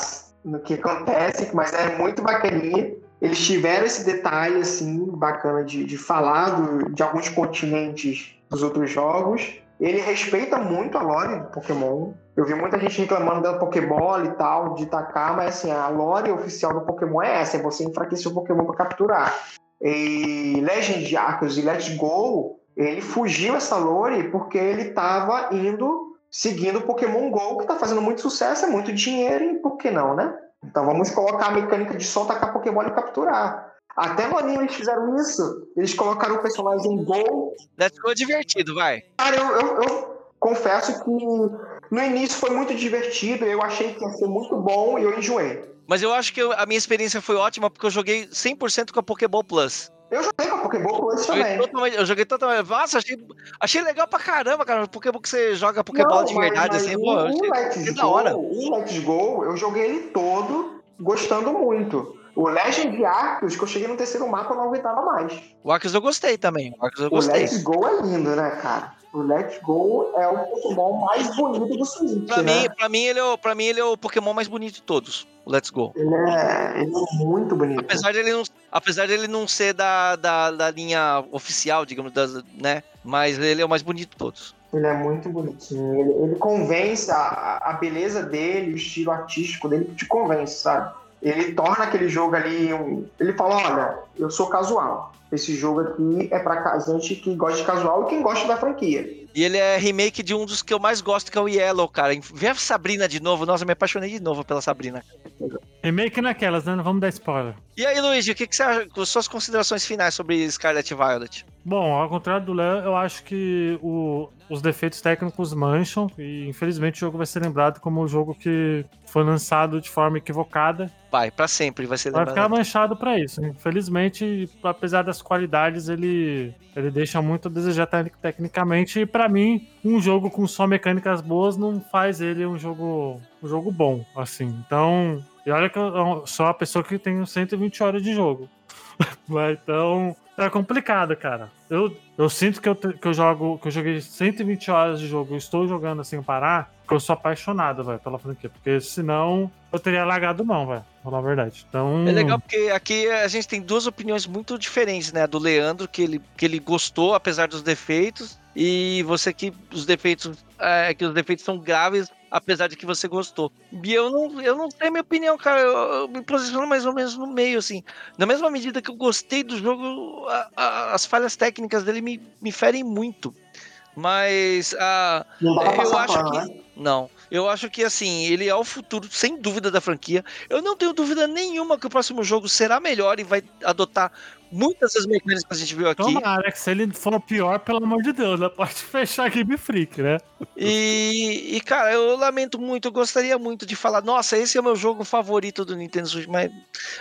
[SPEAKER 3] no que acontece, mas é muito bacaninha. Eles tiveram esse detalhe, assim, bacana de, de falar do, de alguns continentes dos outros jogos. Ele respeita muito a lore do Pokémon. Eu vi muita gente reclamando da Pokébola e tal, de tacar, mas assim, a lore oficial do Pokémon é essa, é você enfraquecer o Pokémon para capturar. E Legend Arceus e Let's Go, ele fugiu essa lore porque ele estava indo seguindo o Pokémon GO, que está fazendo muito sucesso, é muito dinheiro, e por que não, né? Então vamos colocar a mecânica de só tacar Pokémon e capturar. Até no anime eles fizeram isso. Eles colocaram o personagem Go.
[SPEAKER 1] Let's Go é divertido, vai.
[SPEAKER 3] Cara, eu, eu, eu confesso que no início foi muito divertido. Eu achei que ia ser muito bom e eu enjoei.
[SPEAKER 1] Mas eu acho que eu, a minha experiência foi ótima porque eu joguei 100% com a Pokéball Plus.
[SPEAKER 3] Eu joguei com a Pokéball Plus também.
[SPEAKER 1] Totalmente, eu joguei totalmente. Nossa, achei, achei legal pra caramba, cara. O Pokémon que você joga Pokéball Não, de verdade, mas, assim, pô,
[SPEAKER 3] o Let's Go, da hora. O Let's Go, eu joguei ele todo gostando muito. O Legend Arceus, que eu cheguei no terceiro mapa, eu não aguentava mais.
[SPEAKER 1] O Arceus eu gostei também. O Arceus eu gostei.
[SPEAKER 3] O Let's Go é lindo, né, cara? O Let's Go é o Pokémon mais bonito do Switch,
[SPEAKER 1] pra
[SPEAKER 3] né?
[SPEAKER 1] Mim, pra, mim, ele é, pra mim, ele é o Pokémon mais bonito de todos, o Let's Go.
[SPEAKER 3] Ele é, ele é muito bonito.
[SPEAKER 1] Apesar dele não, apesar dele não ser da, da, da linha oficial, digamos, das, né? Mas ele é o mais bonito de todos.
[SPEAKER 3] Ele é muito bonitinho. Ele, ele convence, a, a beleza dele, o estilo artístico dele te convence, sabe? Ele torna aquele jogo ali. Um, ele fala: olha, eu sou casual. Esse jogo aqui é pra gente que gosta de casual e quem gosta da franquia.
[SPEAKER 1] E ele é remake de um dos que eu mais gosto, que é o Yellow, cara. Vê a Sabrina de novo. Nossa, eu me apaixonei de novo pela Sabrina.
[SPEAKER 2] Remake naquelas, né? Não vamos dar spoiler.
[SPEAKER 1] E aí, Luigi, o que, que você acha? Suas considerações finais sobre Scarlet Violet?
[SPEAKER 2] Bom, ao contrário do Léo, eu acho que o, os defeitos técnicos mancham e infelizmente o jogo vai ser lembrado como um jogo que foi lançado de forma equivocada.
[SPEAKER 1] Vai, para sempre vai ser lembrado.
[SPEAKER 2] Vai ficar manchado para isso. Infelizmente, apesar das qualidades, ele, ele deixa muito a desejar tecnicamente e para mim, um jogo com só mecânicas boas não faz ele um jogo um jogo bom, assim. Então, e olha que eu sou a pessoa que tem 120 horas de jogo. Mas então. É complicado, cara. Eu, eu sinto que eu, que eu jogo, que eu joguei 120 horas de jogo, estou jogando assim parar, porque eu sou apaixonado, velho, pela franquia. Porque senão eu teria largado mão, velho. Falar a verdade. Então.
[SPEAKER 1] É legal porque aqui a gente tem duas opiniões muito diferentes, né? Do Leandro, que ele, que ele gostou, apesar dos defeitos, e você que os defeitos. É, que os defeitos são graves, apesar de que você gostou. E eu não, eu não tenho minha opinião, cara. Eu, eu, me posiciono mais ou menos no meio, assim. Na mesma medida que eu gostei do jogo, a, a, as falhas técnicas dele me, me ferem muito. Mas a,
[SPEAKER 3] dá pra
[SPEAKER 1] eu acho
[SPEAKER 3] pano,
[SPEAKER 1] que.
[SPEAKER 3] né?
[SPEAKER 1] Não. Eu acho que assim, ele é o futuro, sem dúvida, da franquia. Eu não tenho dúvida nenhuma que o próximo jogo será melhor e vai adotar muitas das mecânicas que a gente viu aqui.
[SPEAKER 2] Tomara que se ele for pior, pelo amor de Deus, né? Pode fechar a Game Freak, né?
[SPEAKER 1] E, e, cara, eu lamento muito, eu gostaria muito de falar, nossa, esse é o meu jogo favorito do Nintendo Switch, mas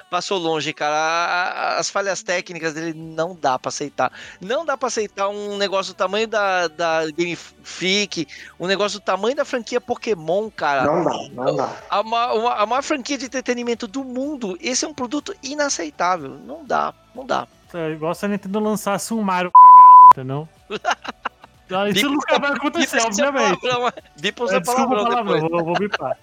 [SPEAKER 1] passou longe, cara. A- a- As falhas técnicas dele não dá pra aceitar. Não dá pra aceitar um negócio do tamanho da, da Game Freak, um negócio do tamanho da franquia Pokémon, cara.
[SPEAKER 3] Não dá, não dá.
[SPEAKER 1] A, uma- a maior franquia de entretenimento do mundo, esse é um produto inaceitável. Não dá, não dá.
[SPEAKER 2] É igual se a Nintendo lançasse um Mario cagado, entendeu? Ah, Isso nunca vai acontecer, obviamente. É, desculpa o
[SPEAKER 1] palavrão
[SPEAKER 2] vou, vou bipar.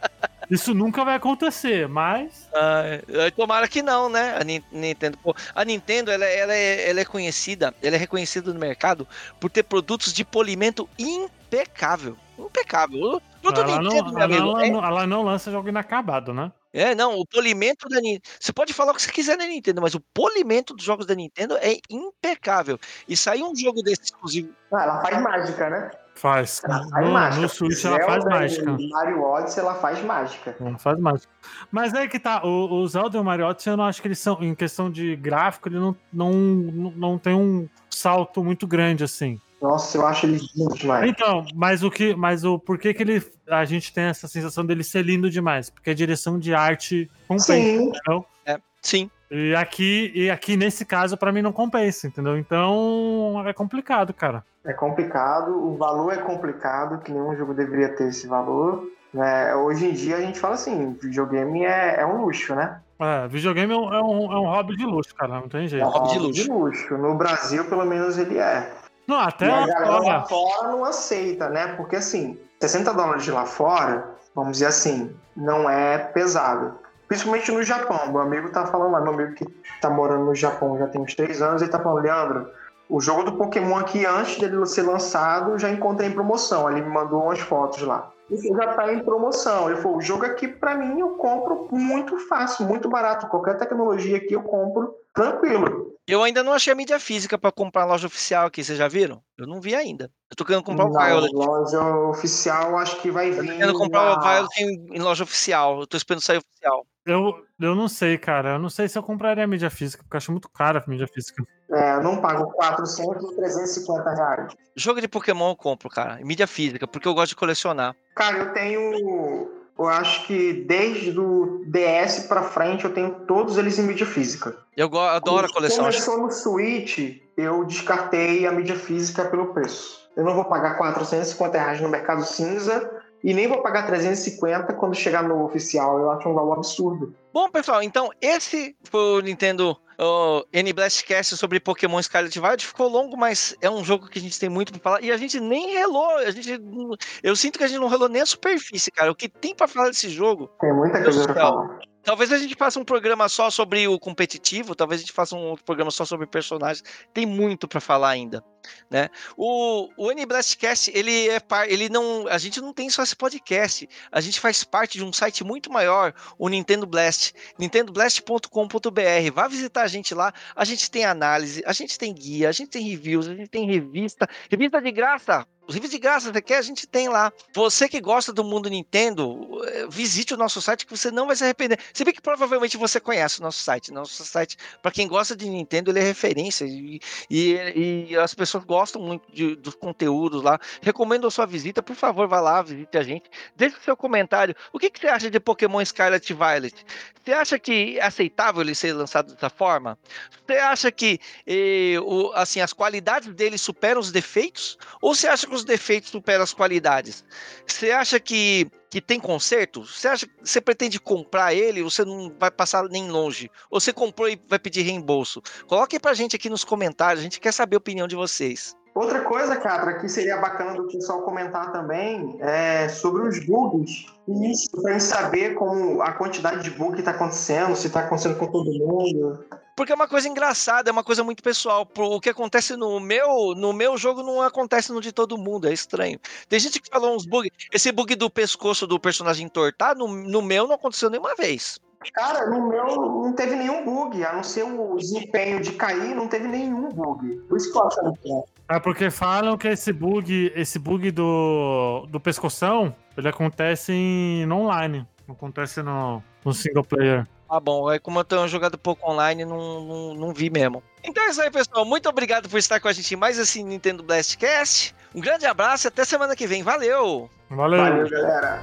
[SPEAKER 2] Isso nunca vai acontecer, mas.
[SPEAKER 1] Ah, é, tomara que não, né? A Nin- Nintendo, pô, a Nintendo ela, ela é, ela é conhecida, ela é reconhecida no mercado por ter produtos de polimento impecável. Impecável. O produto
[SPEAKER 2] Ela não,
[SPEAKER 1] Nintendo, meu
[SPEAKER 2] ela,
[SPEAKER 1] amigo,
[SPEAKER 2] não,
[SPEAKER 1] é,
[SPEAKER 2] ela não lança jogo inacabado, né?
[SPEAKER 1] É, não, o polimento da Nintendo. Você pode falar o que você quiser da Nintendo, mas o polimento dos jogos da Nintendo é impecável. E sair um jogo desse exclusivo.
[SPEAKER 3] Ah, ela faz mágica, né?
[SPEAKER 2] Faz.
[SPEAKER 3] Ela faz
[SPEAKER 2] No,
[SPEAKER 3] mágica.
[SPEAKER 2] no Switch ela faz
[SPEAKER 3] Zelda
[SPEAKER 2] mágica.
[SPEAKER 3] E Mario Odyssey, ela faz mágica.
[SPEAKER 2] Ela faz mágica. Mas é que tá, o, o Zelda e o Mario Odyssey, eu não acho que eles são, em questão de gráfico, ele não, não, não, não tem um salto muito grande assim.
[SPEAKER 3] Nossa, eu acho ele lindo demais.
[SPEAKER 2] Então, mas o que, mas o porquê que ele, a gente tem essa sensação dele ser lindo demais? Porque a direção de arte compensa,
[SPEAKER 3] Sim,
[SPEAKER 2] entendeu?
[SPEAKER 1] Sim.
[SPEAKER 2] E aqui, e aqui nesse caso, pra mim não compensa, entendeu? Então é complicado, cara.
[SPEAKER 3] é complicado, o valor é complicado, que nenhum jogo deveria ter esse valor. né? hoje em dia a gente fala assim, videogame é, é um luxo, né?
[SPEAKER 2] É, videogame é um, é um, é um hobby de luxo, cara, não tem
[SPEAKER 3] É
[SPEAKER 2] jeito.
[SPEAKER 3] um
[SPEAKER 1] hobby de
[SPEAKER 3] hobby de luxo. No Brasil, pelo menos, ele é.
[SPEAKER 2] Não, até
[SPEAKER 3] e a galera lá fora não aceita, né? Porque assim, 60 dólares de lá fora, vamos dizer assim, não é pesado. Principalmente no Japão. Meu amigo tá falando lá, meu amigo que tá morando no Japão já tem uns três anos, ele tá falando, Leandro, o jogo do Pokémon aqui, antes dele ser lançado, já encontrei em promoção. Ele me mandou umas fotos lá. Isso já tá em promoção. Ele falou, o jogo aqui, pra mim, eu compro muito fácil, muito barato. Qualquer tecnologia aqui eu compro tranquilo.
[SPEAKER 1] Eu ainda não achei a mídia física pra comprar na loja oficial aqui, vocês já viram? Eu não vi ainda. Eu tô querendo comprar o
[SPEAKER 3] Na
[SPEAKER 1] Violet.
[SPEAKER 3] loja oficial, acho que vai
[SPEAKER 1] Eu tô
[SPEAKER 3] vir.
[SPEAKER 1] querendo comprar o Violet em, em loja oficial. Eu tô esperando sair oficial.
[SPEAKER 2] eu, eu não sei, cara. Eu não sei se eu compraria a mídia física, porque eu acho muito cara a mídia física.
[SPEAKER 3] É, eu não pago 400, 350 reais.
[SPEAKER 1] Jogo de Pokémon eu compro, cara. Em mídia física, porque eu gosto de colecionar.
[SPEAKER 3] Cara, eu tenho. Eu acho que desde o DS pra frente eu tenho todos eles em mídia física.
[SPEAKER 1] Eu adoro a coleção. Acho-
[SPEAKER 3] Começou no Switch, eu descartei a mídia física pelo preço. Eu não vou pagar 450 reais no mercado cinza e nem vou pagar 350 quando chegar no oficial. Eu acho um valor absurdo.
[SPEAKER 1] Bom, pessoal, então esse foi o Nintendo o N-Blast Cast sobre Pokémon Scarlet Violet. Ficou longo, mas é um jogo que a gente tem muito pra falar. E a gente nem relou. A gente, eu sinto que a gente não relou nem a superfície, cara. O que tem pra falar desse jogo
[SPEAKER 3] Tem muita coisa pra falar.
[SPEAKER 1] Talvez a gente faça um programa só sobre o competitivo, talvez a gente faça um outro programa só sobre personagens. Tem muito pra falar ainda, né? O, o N-Blastcast, ele é par, ele não, a gente não tem só esse podcast, a gente faz parte de um site muito maior, o Nintendo Blast, nintendoblast.com.br. Vá visitar a gente lá, a gente tem análise, a gente tem guia, a gente tem reviews, a gente tem revista, revista de graça. Os reviews de graça, quer? A gente tem lá. Você que gosta do mundo Nintendo, eh, visite o nosso site que você não vai se arrepender. Se bem que provavelmente você conhece o nosso site. Nosso site, para quem gosta de Nintendo, ele é referência e, e, e as pessoas gostam muito de- dos conteúdos lá. Recomendo a sua visita, por favor, vá lá, visite a gente. Deixe o seu comentário. O que, que você acha de Pokémon Scarlet Violet? Você acha que é aceitável ele ser lançado dessa forma? Você acha que eh, o- assim, as qualidades dele superam os defeitos? Ou você acha que os defeitos superam as qualidades. Você acha que, que tem conserto? Você acha que você pretende comprar ele? Você não vai passar nem longe? Ou você comprou e vai pedir reembolso? Coloque pra gente aqui nos comentários, a gente quer saber a opinião de vocês.
[SPEAKER 3] Outra coisa, Catra, que seria bacana do pessoal comentar também é sobre os bugs. Isso, para saber como a quantidade de bug está acontecendo, se está acontecendo com todo mundo.
[SPEAKER 1] Porque é uma coisa engraçada, é uma coisa muito pessoal. O que acontece no meu, no meu jogo não acontece no de todo mundo, é estranho. Tem gente que falou uns bugs. Esse bug do pescoço do personagem entortar, no, no meu não aconteceu nenhuma vez.
[SPEAKER 3] Cara, no meu não teve nenhum bug, a não ser o desempenho de cair, não teve nenhum bug. Por isso que eu acho que
[SPEAKER 2] é. É porque falam que esse bug, esse bug do, do pescoção, ele acontece em, no online, não acontece no, no single player.
[SPEAKER 1] Ah, bom. Aí, como eu tenho jogado pouco online, não, não, não, vi mesmo. Então é isso aí, pessoal. Muito obrigado por estar com a gente em mais esse Nintendo Blastcast. Um grande abraço e até semana que vem. Valeu!
[SPEAKER 2] Valeu,
[SPEAKER 3] Valeu galera!